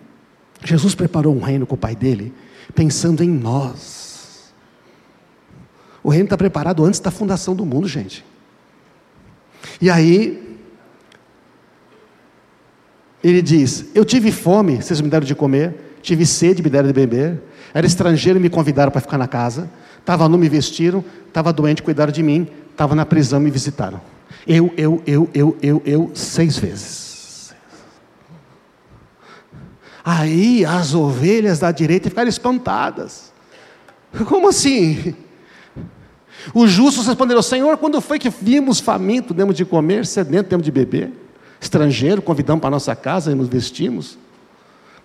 Jesus preparou um reino com o Pai dele, pensando em nós. O reino está preparado antes da fundação do mundo, gente. E aí, ele diz: Eu tive fome, vocês me deram de comer, tive sede, me deram de beber, era estrangeiro e me convidaram para ficar na casa, estava nu, me vestiram, estava doente, cuidaram de mim, estava na prisão, me visitaram. Eu, eu, eu, eu, eu, eu, seis vezes. Aí as ovelhas da direita ficaram espantadas. Como assim? Os justos responderam: Senhor, quando foi que vimos faminto, demos de comer, sedento, demos de beber? Estrangeiro, convidamos para a nossa casa e nos vestimos?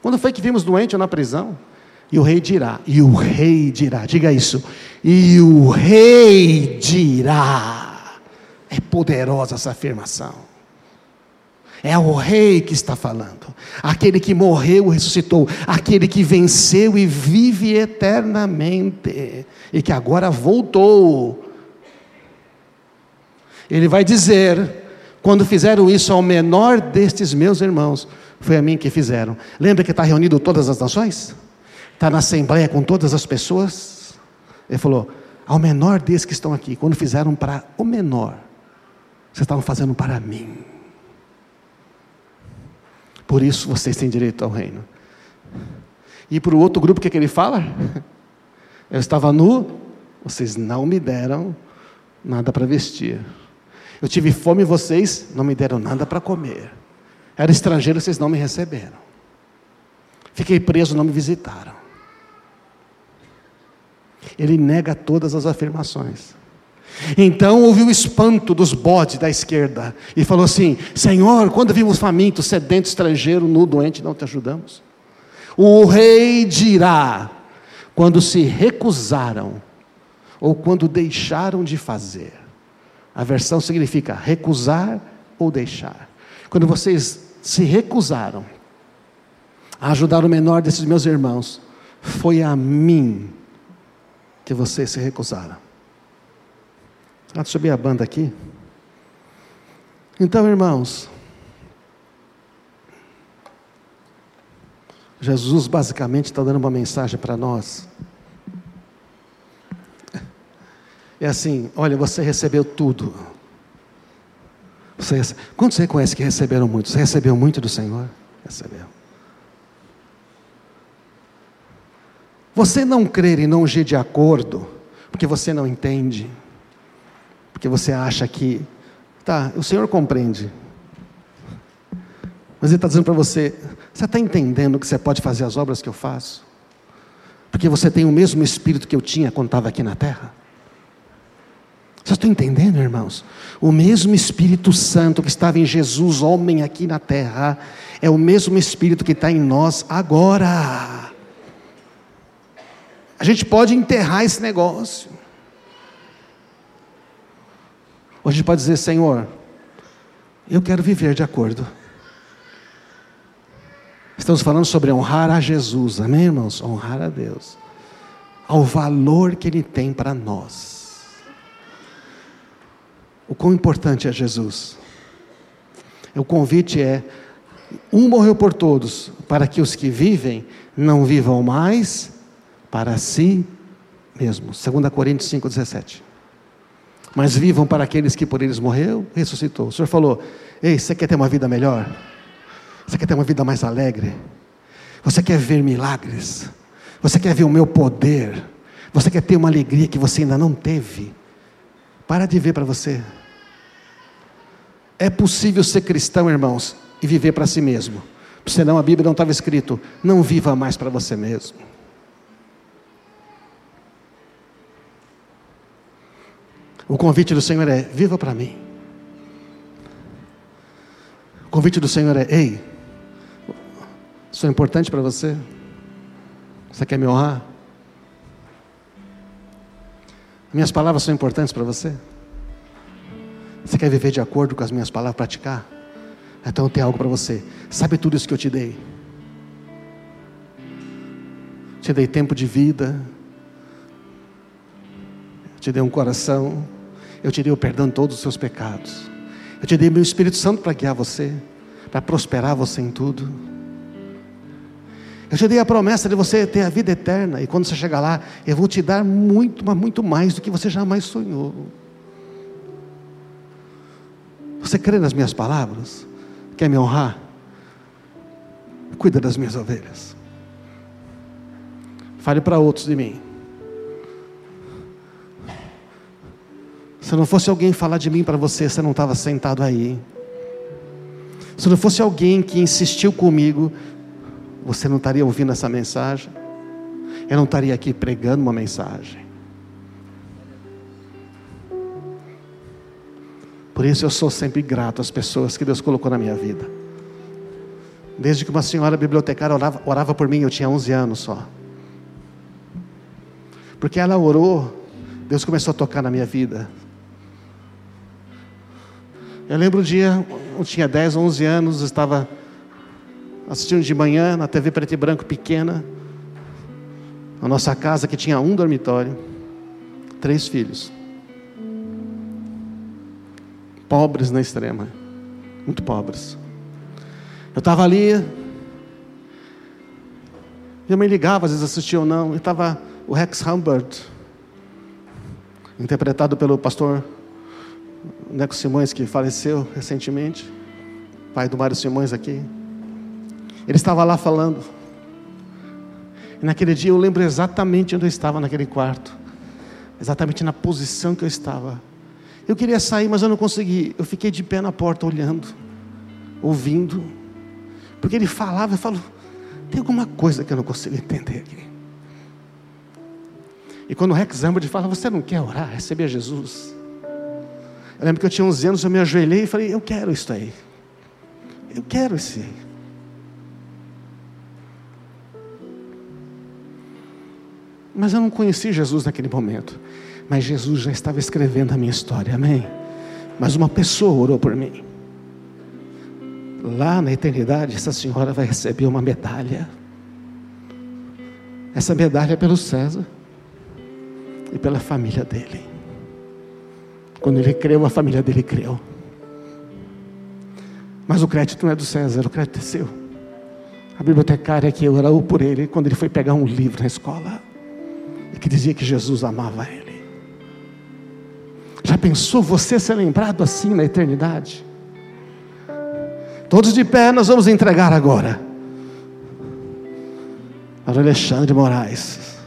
Quando foi que vimos doente ou na prisão? E o rei dirá, e o rei dirá, diga isso, e o rei dirá. É poderosa essa afirmação. É o rei que está falando, aquele que morreu e ressuscitou, aquele que venceu e vive eternamente, e que agora voltou. Ele vai dizer: quando fizeram isso ao menor destes meus irmãos, foi a mim que fizeram. Lembra que está reunido todas as nações? está na assembleia com todas as pessoas. Ele falou: ao menor desses que estão aqui, quando fizeram para o menor, vocês estavam fazendo para mim. Por isso vocês têm direito ao reino. E para o outro grupo, o que, é que ele fala? *laughs* Eu estava nu, vocês não me deram nada para vestir. Eu tive fome, vocês não me deram nada para comer. Era estrangeiro, vocês não me receberam. Fiquei preso, não me visitaram. Ele nega todas as afirmações. Então houve o espanto dos bodes da esquerda e falou assim: Senhor, quando vimos faminto, sedento, estrangeiro, nu, doente, não te ajudamos. O rei dirá: quando se recusaram ou quando deixaram de fazer. A versão significa recusar ou deixar. Quando vocês se recusaram a ajudar o menor desses meus irmãos, foi a mim que vocês se recusaram. Ah, subir a banda aqui. Então, irmãos, Jesus basicamente está dando uma mensagem para nós. É assim: olha, você recebeu tudo. Você, quantos você conhece que receberam muito? Você recebeu muito do Senhor? Recebeu. Você não crer e não agir de acordo, porque você não entende, porque você acha que, tá, o Senhor compreende, mas Ele está dizendo para você: você está entendendo que você pode fazer as obras que eu faço? Porque você tem o mesmo espírito que eu tinha quando estava aqui na terra? Vocês estão entendendo, irmãos? O mesmo Espírito Santo que estava em Jesus, homem aqui na terra, é o mesmo Espírito que está em nós agora. A gente pode enterrar esse negócio. Ou a gente pode dizer, Senhor, eu quero viver de acordo. Estamos falando sobre honrar a Jesus, amém, irmãos? Honrar a Deus, ao valor que Ele tem para nós. O quão importante é Jesus. O convite é: um morreu por todos, para que os que vivem não vivam mais para si mesmos. 2 Coríntios 5,17. Mas vivam para aqueles que por eles morreu, ressuscitou. O Senhor falou: Ei, você quer ter uma vida melhor? Você quer ter uma vida mais alegre? Você quer ver milagres? Você quer ver o meu poder? Você quer ter uma alegria que você ainda não teve? Para de ver para você. É possível ser cristão, irmãos, e viver para si mesmo. Senão a Bíblia não estava escrito: não viva mais para você mesmo. O convite do Senhor é: viva para mim. O convite do Senhor é: ei, sou importante para você? Você quer me honrar? Minhas palavras são importantes para você? Você quer viver de acordo com as minhas palavras, praticar? Então eu tenho algo para você. Sabe tudo isso que eu te dei? Te dei tempo de vida, te dei um coração, eu te dei o perdão de todos os seus pecados. Eu te dei meu Espírito Santo para guiar você, para prosperar você em tudo. Eu te dei a promessa de você ter a vida eterna, e quando você chegar lá, eu vou te dar muito, mas muito mais do que você jamais sonhou. Você crê nas minhas palavras? Quer me honrar? Cuida das minhas ovelhas. Fale para outros de mim. Se não fosse alguém falar de mim para você, você não estava sentado aí. Se não fosse alguém que insistiu comigo, você não estaria ouvindo essa mensagem. Eu não estaria aqui pregando uma mensagem. Por isso eu sou sempre grato às pessoas que Deus colocou na minha vida. Desde que uma senhora bibliotecária orava, orava por mim, eu tinha 11 anos só. Porque ela orou, Deus começou a tocar na minha vida. Eu lembro um dia, eu tinha 10, 11 anos, estava assistindo de manhã na TV preto e branco pequena, na nossa casa que tinha um dormitório, três filhos. Pobres na extrema, muito pobres. Eu estava ali, minha mãe ligava, às vezes assistia ou não, e estava o Rex Humbert, interpretado pelo pastor Neco Simões, que faleceu recentemente, pai do Mário Simões aqui. Ele estava lá falando. E naquele dia eu lembro exatamente onde eu estava naquele quarto, exatamente na posição que eu estava. Eu queria sair, mas eu não consegui. Eu fiquei de pé na porta olhando, ouvindo, porque ele falava, eu falo, tem alguma coisa que eu não consigo entender aqui. E quando o Rex Ambert fala, você não quer orar, receber Jesus? Eu lembro que eu tinha 11 anos, eu me ajoelhei e falei, eu quero isso aí. Eu quero esse. Mas eu não conheci Jesus naquele momento. Mas Jesus já estava escrevendo a minha história, amém? Mas uma pessoa orou por mim. Lá na eternidade, essa senhora vai receber uma medalha. Essa medalha é pelo César e pela família dele. Quando ele creu, a família dele creu. Mas o crédito não é do César, o crédito é seu. A bibliotecária que orou por ele quando ele foi pegar um livro na escola e que dizia que Jesus amava ele. Pensou você ser lembrado assim na eternidade? Todos de pé, nós vamos entregar agora para Alexandre Moraes.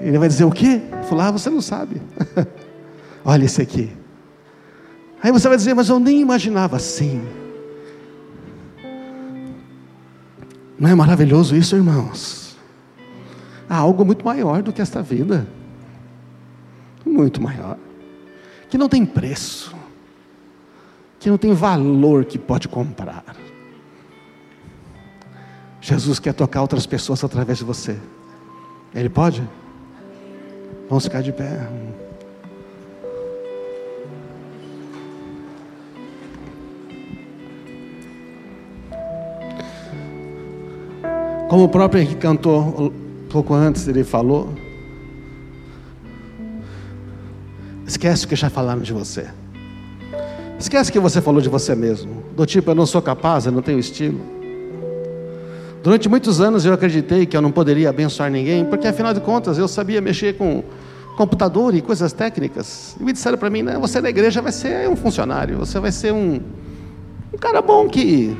Ele vai dizer o quê? Falar, ah, você não sabe. *laughs* Olha esse aqui. Aí você vai dizer, mas eu nem imaginava assim. Não é maravilhoso isso, irmãos? Há algo muito maior do que esta vida. Muito maior. Que não tem preço. Que não tem valor que pode comprar. Jesus quer tocar outras pessoas através de você. Ele pode? Vamos ficar de pé. Como o próprio Henrique cantou pouco antes, ele falou. Esquece o que já falaram de você. Esquece que você falou de você mesmo. Do tipo, eu não sou capaz, eu não tenho estilo. Durante muitos anos eu acreditei que eu não poderia abençoar ninguém, porque afinal de contas eu sabia mexer com computador e coisas técnicas. E me disseram para mim: né, você na igreja vai ser um funcionário, você vai ser um, um cara bom que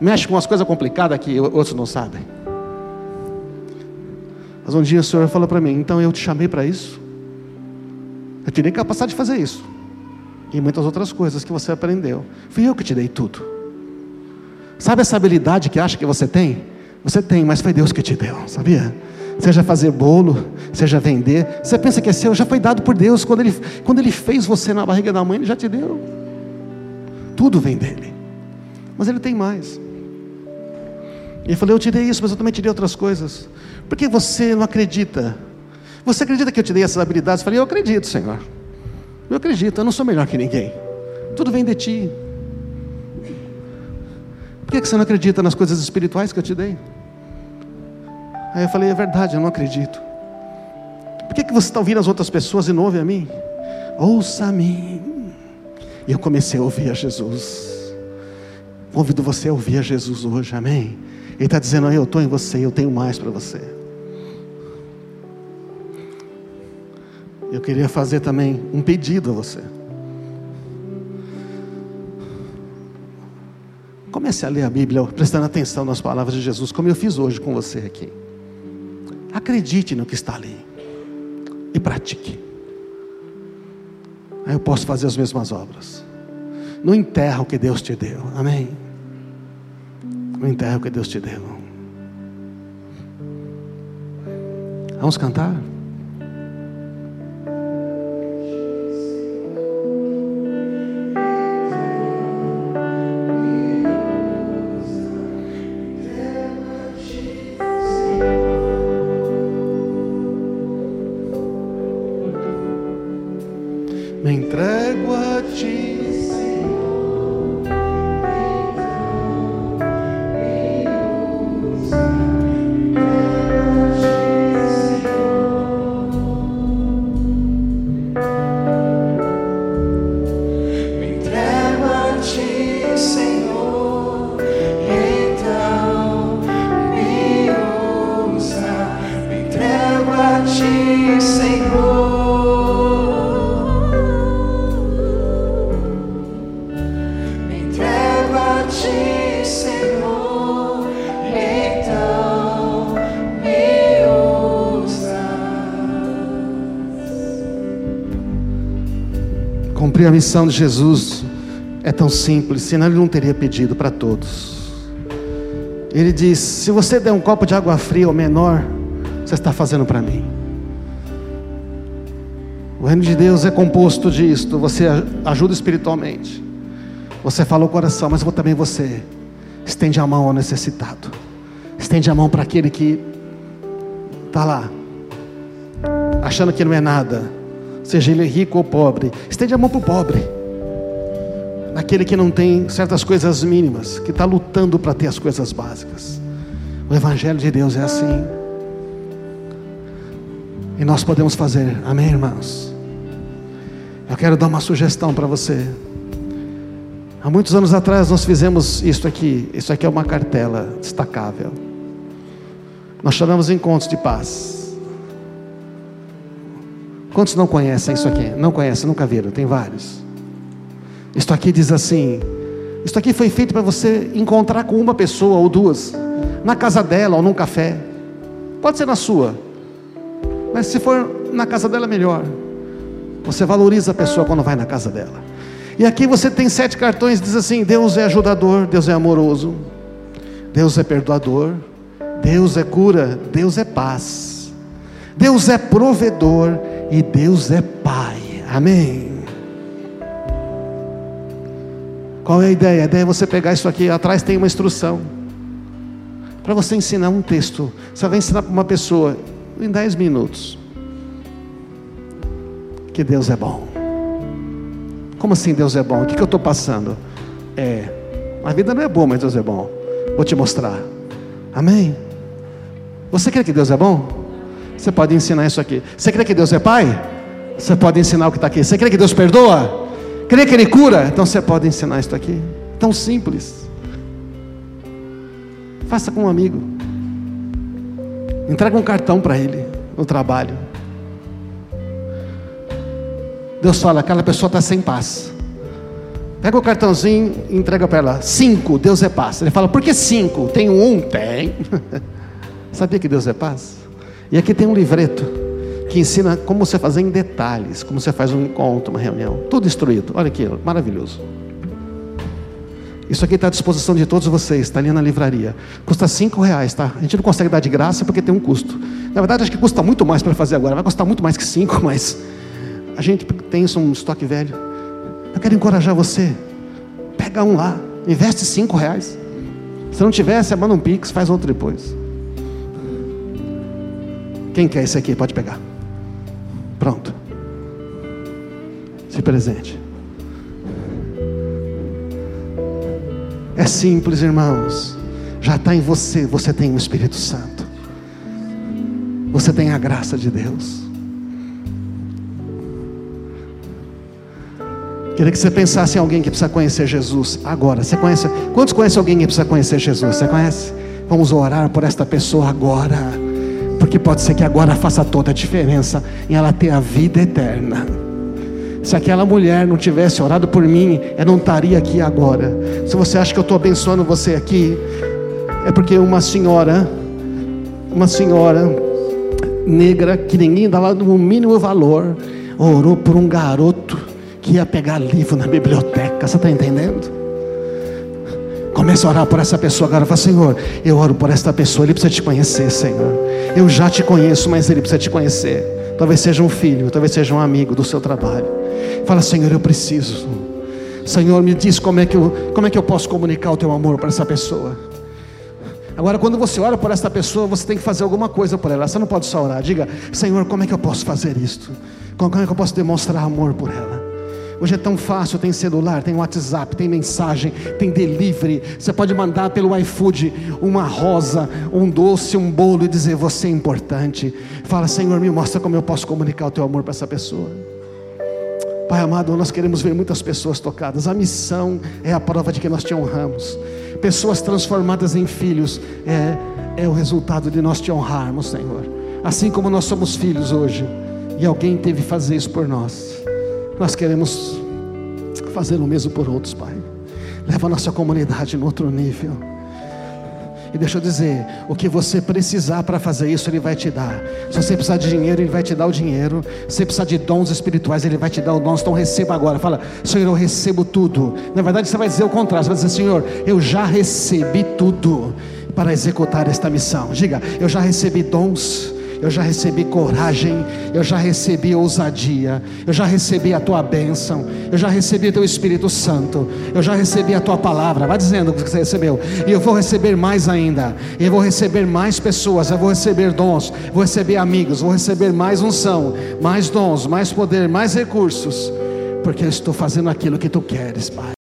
mexe com umas coisas complicadas que outros não sabem. Mas um dia o Senhor falou para mim: então eu te chamei para isso. Eu te dei capacidade de fazer isso. E muitas outras coisas que você aprendeu. Fui eu que te dei tudo. Sabe essa habilidade que acha que você tem? Você tem, mas foi Deus que te deu, sabia? Seja fazer bolo, seja vender. Você pensa que é seu, já foi dado por Deus. Quando Ele, quando ele fez você na barriga da mãe, Ele já te deu. Tudo vem dele. Mas Ele tem mais. Ele falou: Eu te dei isso, mas eu também te dei outras coisas. Por que você não acredita? Você acredita que eu te dei essas habilidades? Eu falei: Eu acredito, Senhor. Eu acredito, eu não sou melhor que ninguém. Tudo vem de ti. Por que você não acredita nas coisas espirituais que eu te dei? Aí eu falei, é verdade, eu não acredito. Por que, que você está ouvindo as outras pessoas e não ouve a mim? Ouça a mim. E eu comecei a ouvir a Jesus. Convido você a ouvir a Jesus hoje, amém? Ele está dizendo: Eu estou em você, eu tenho mais para você. Eu queria fazer também um pedido a você. Comece a ler a Bíblia prestando atenção nas palavras de Jesus, como eu fiz hoje com você aqui. Acredite no que está ali e pratique. Aí eu posso fazer as mesmas obras. Não enterra o que Deus te deu. Amém. Não enterra o que Deus te deu. Vamos cantar? Cumprir a missão de Jesus é tão simples, senão ele não teria pedido para todos. Ele diz: se você der um copo de água fria ou menor, você está fazendo para mim. O reino de Deus é composto disto. Você ajuda espiritualmente. Você fala o coração, mas também você estende a mão ao necessitado. Estende a mão para aquele que está lá, achando que não é nada seja ele rico ou pobre, estende a mão para o pobre, naquele que não tem certas coisas mínimas, que está lutando para ter as coisas básicas. O Evangelho de Deus é assim, e nós podemos fazer, amém, irmãos? Eu quero dar uma sugestão para você. Há muitos anos atrás nós fizemos isso aqui. Isso aqui é uma cartela destacável. Nós chamamos encontros de paz. Quantos não conhecem isso aqui? Não conhecem, nunca viram, tem vários. Isto aqui diz assim: Isto aqui foi feito para você encontrar com uma pessoa ou duas, na casa dela ou num café. Pode ser na sua, mas se for na casa dela, melhor. Você valoriza a pessoa quando vai na casa dela. E aqui você tem sete cartões, diz assim: Deus é ajudador, Deus é amoroso, Deus é perdoador, Deus é cura, Deus é paz, Deus é provedor e Deus é Pai. Amém. Qual é a ideia? A ideia é você pegar isso aqui, atrás tem uma instrução. Para você ensinar um texto. Você vai ensinar para uma pessoa em 10 minutos. Que Deus é bom. Como assim Deus é bom? O que, que eu estou passando? É, a vida não é boa, mas Deus é bom. Vou te mostrar. Amém? Você crê que Deus é bom? Você pode ensinar isso aqui. Você crê que Deus é Pai? Você pode ensinar o que está aqui. Você crê que Deus perdoa? Crê que Ele cura? Então você pode ensinar isso aqui. Tão simples. Faça com um amigo. Entrega um cartão para ele no trabalho. Deus fala, aquela pessoa está sem paz. Pega o cartãozinho e entrega para ela. Cinco, Deus é paz. Ele fala, por que cinco? Tem um? Tem. *laughs* Sabia que Deus é paz? E aqui tem um livreto que ensina como você fazer em detalhes, como você faz um encontro, uma reunião, tudo instruído. Olha aqui, maravilhoso. Isso aqui está à disposição de todos vocês, está ali na livraria. Custa cinco reais, tá? A gente não consegue dar de graça porque tem um custo. Na verdade, acho que custa muito mais para fazer agora. Vai custar muito mais que cinco, *laughs* mas a gente tem isso um estoque velho. Eu quero encorajar você. Pega um lá, investe cinco reais. Se não tiver, você manda um pix, faz outro depois. Quem quer esse aqui? Pode pegar. Pronto. Se presente. É simples, irmãos. Já está em você. Você tem o Espírito Santo. Você tem a graça de Deus. Queria que você pensasse em alguém que precisa conhecer Jesus agora. Você conhece? Quantos conhecem alguém que precisa conhecer Jesus? Você conhece? Vamos orar por esta pessoa agora. Porque pode ser que agora faça toda a diferença em ela ter a vida eterna. Se aquela mulher não tivesse orado por mim, eu não estaria aqui agora. Se você acha que eu estou abençoando você aqui, é porque uma senhora, uma senhora negra que ninguém dava o mínimo valor, orou por um garoto que ia pegar livro na biblioteca. Você está entendendo? Comece a orar por essa pessoa agora. Fala, Senhor, eu oro por esta pessoa. Ele precisa te conhecer, Senhor. Eu já te conheço, mas ele precisa te conhecer. Talvez seja um filho, talvez seja um amigo do seu trabalho. Fala, Senhor, eu preciso. Senhor, me diz como é que eu, como é que eu posso comunicar o teu amor para essa pessoa. Agora, quando você ora por essa pessoa, você tem que fazer alguma coisa por ela. Você não pode só orar. Diga, Senhor, como é que eu posso fazer isto? Como é que eu posso demonstrar amor por ela? Hoje é tão fácil, tem celular, tem WhatsApp, tem mensagem, tem delivery. Você pode mandar pelo iFood uma rosa, um doce, um bolo e dizer você é importante. Fala, Senhor, me mostra como eu posso comunicar o teu amor para essa pessoa. Pai amado, nós queremos ver muitas pessoas tocadas. A missão é a prova de que nós te honramos. Pessoas transformadas em filhos é, é o resultado de nós te honrarmos, Senhor. Assim como nós somos filhos hoje, e alguém teve que fazer isso por nós. Nós queremos fazer o mesmo por outros, Pai. Leva a nossa comunidade no outro nível. E deixa eu dizer, o que você precisar para fazer isso, Ele vai te dar. Se você precisar de dinheiro, Ele vai te dar o dinheiro. Se você precisar de dons espirituais, Ele vai te dar os dons. Então receba agora. Fala, Senhor, eu recebo tudo. Na verdade, você vai dizer o contrário. Você vai dizer, Senhor, eu já recebi tudo para executar esta missão. Diga, eu já recebi dons eu já recebi coragem, eu já recebi ousadia, eu já recebi a tua bênção, eu já recebi o teu Espírito Santo, eu já recebi a tua palavra. Vai dizendo o que você recebeu, e eu vou receber mais ainda, eu vou receber mais pessoas, eu vou receber dons, vou receber amigos, vou receber mais unção, mais dons, mais poder, mais recursos, porque eu estou fazendo aquilo que tu queres, Pai.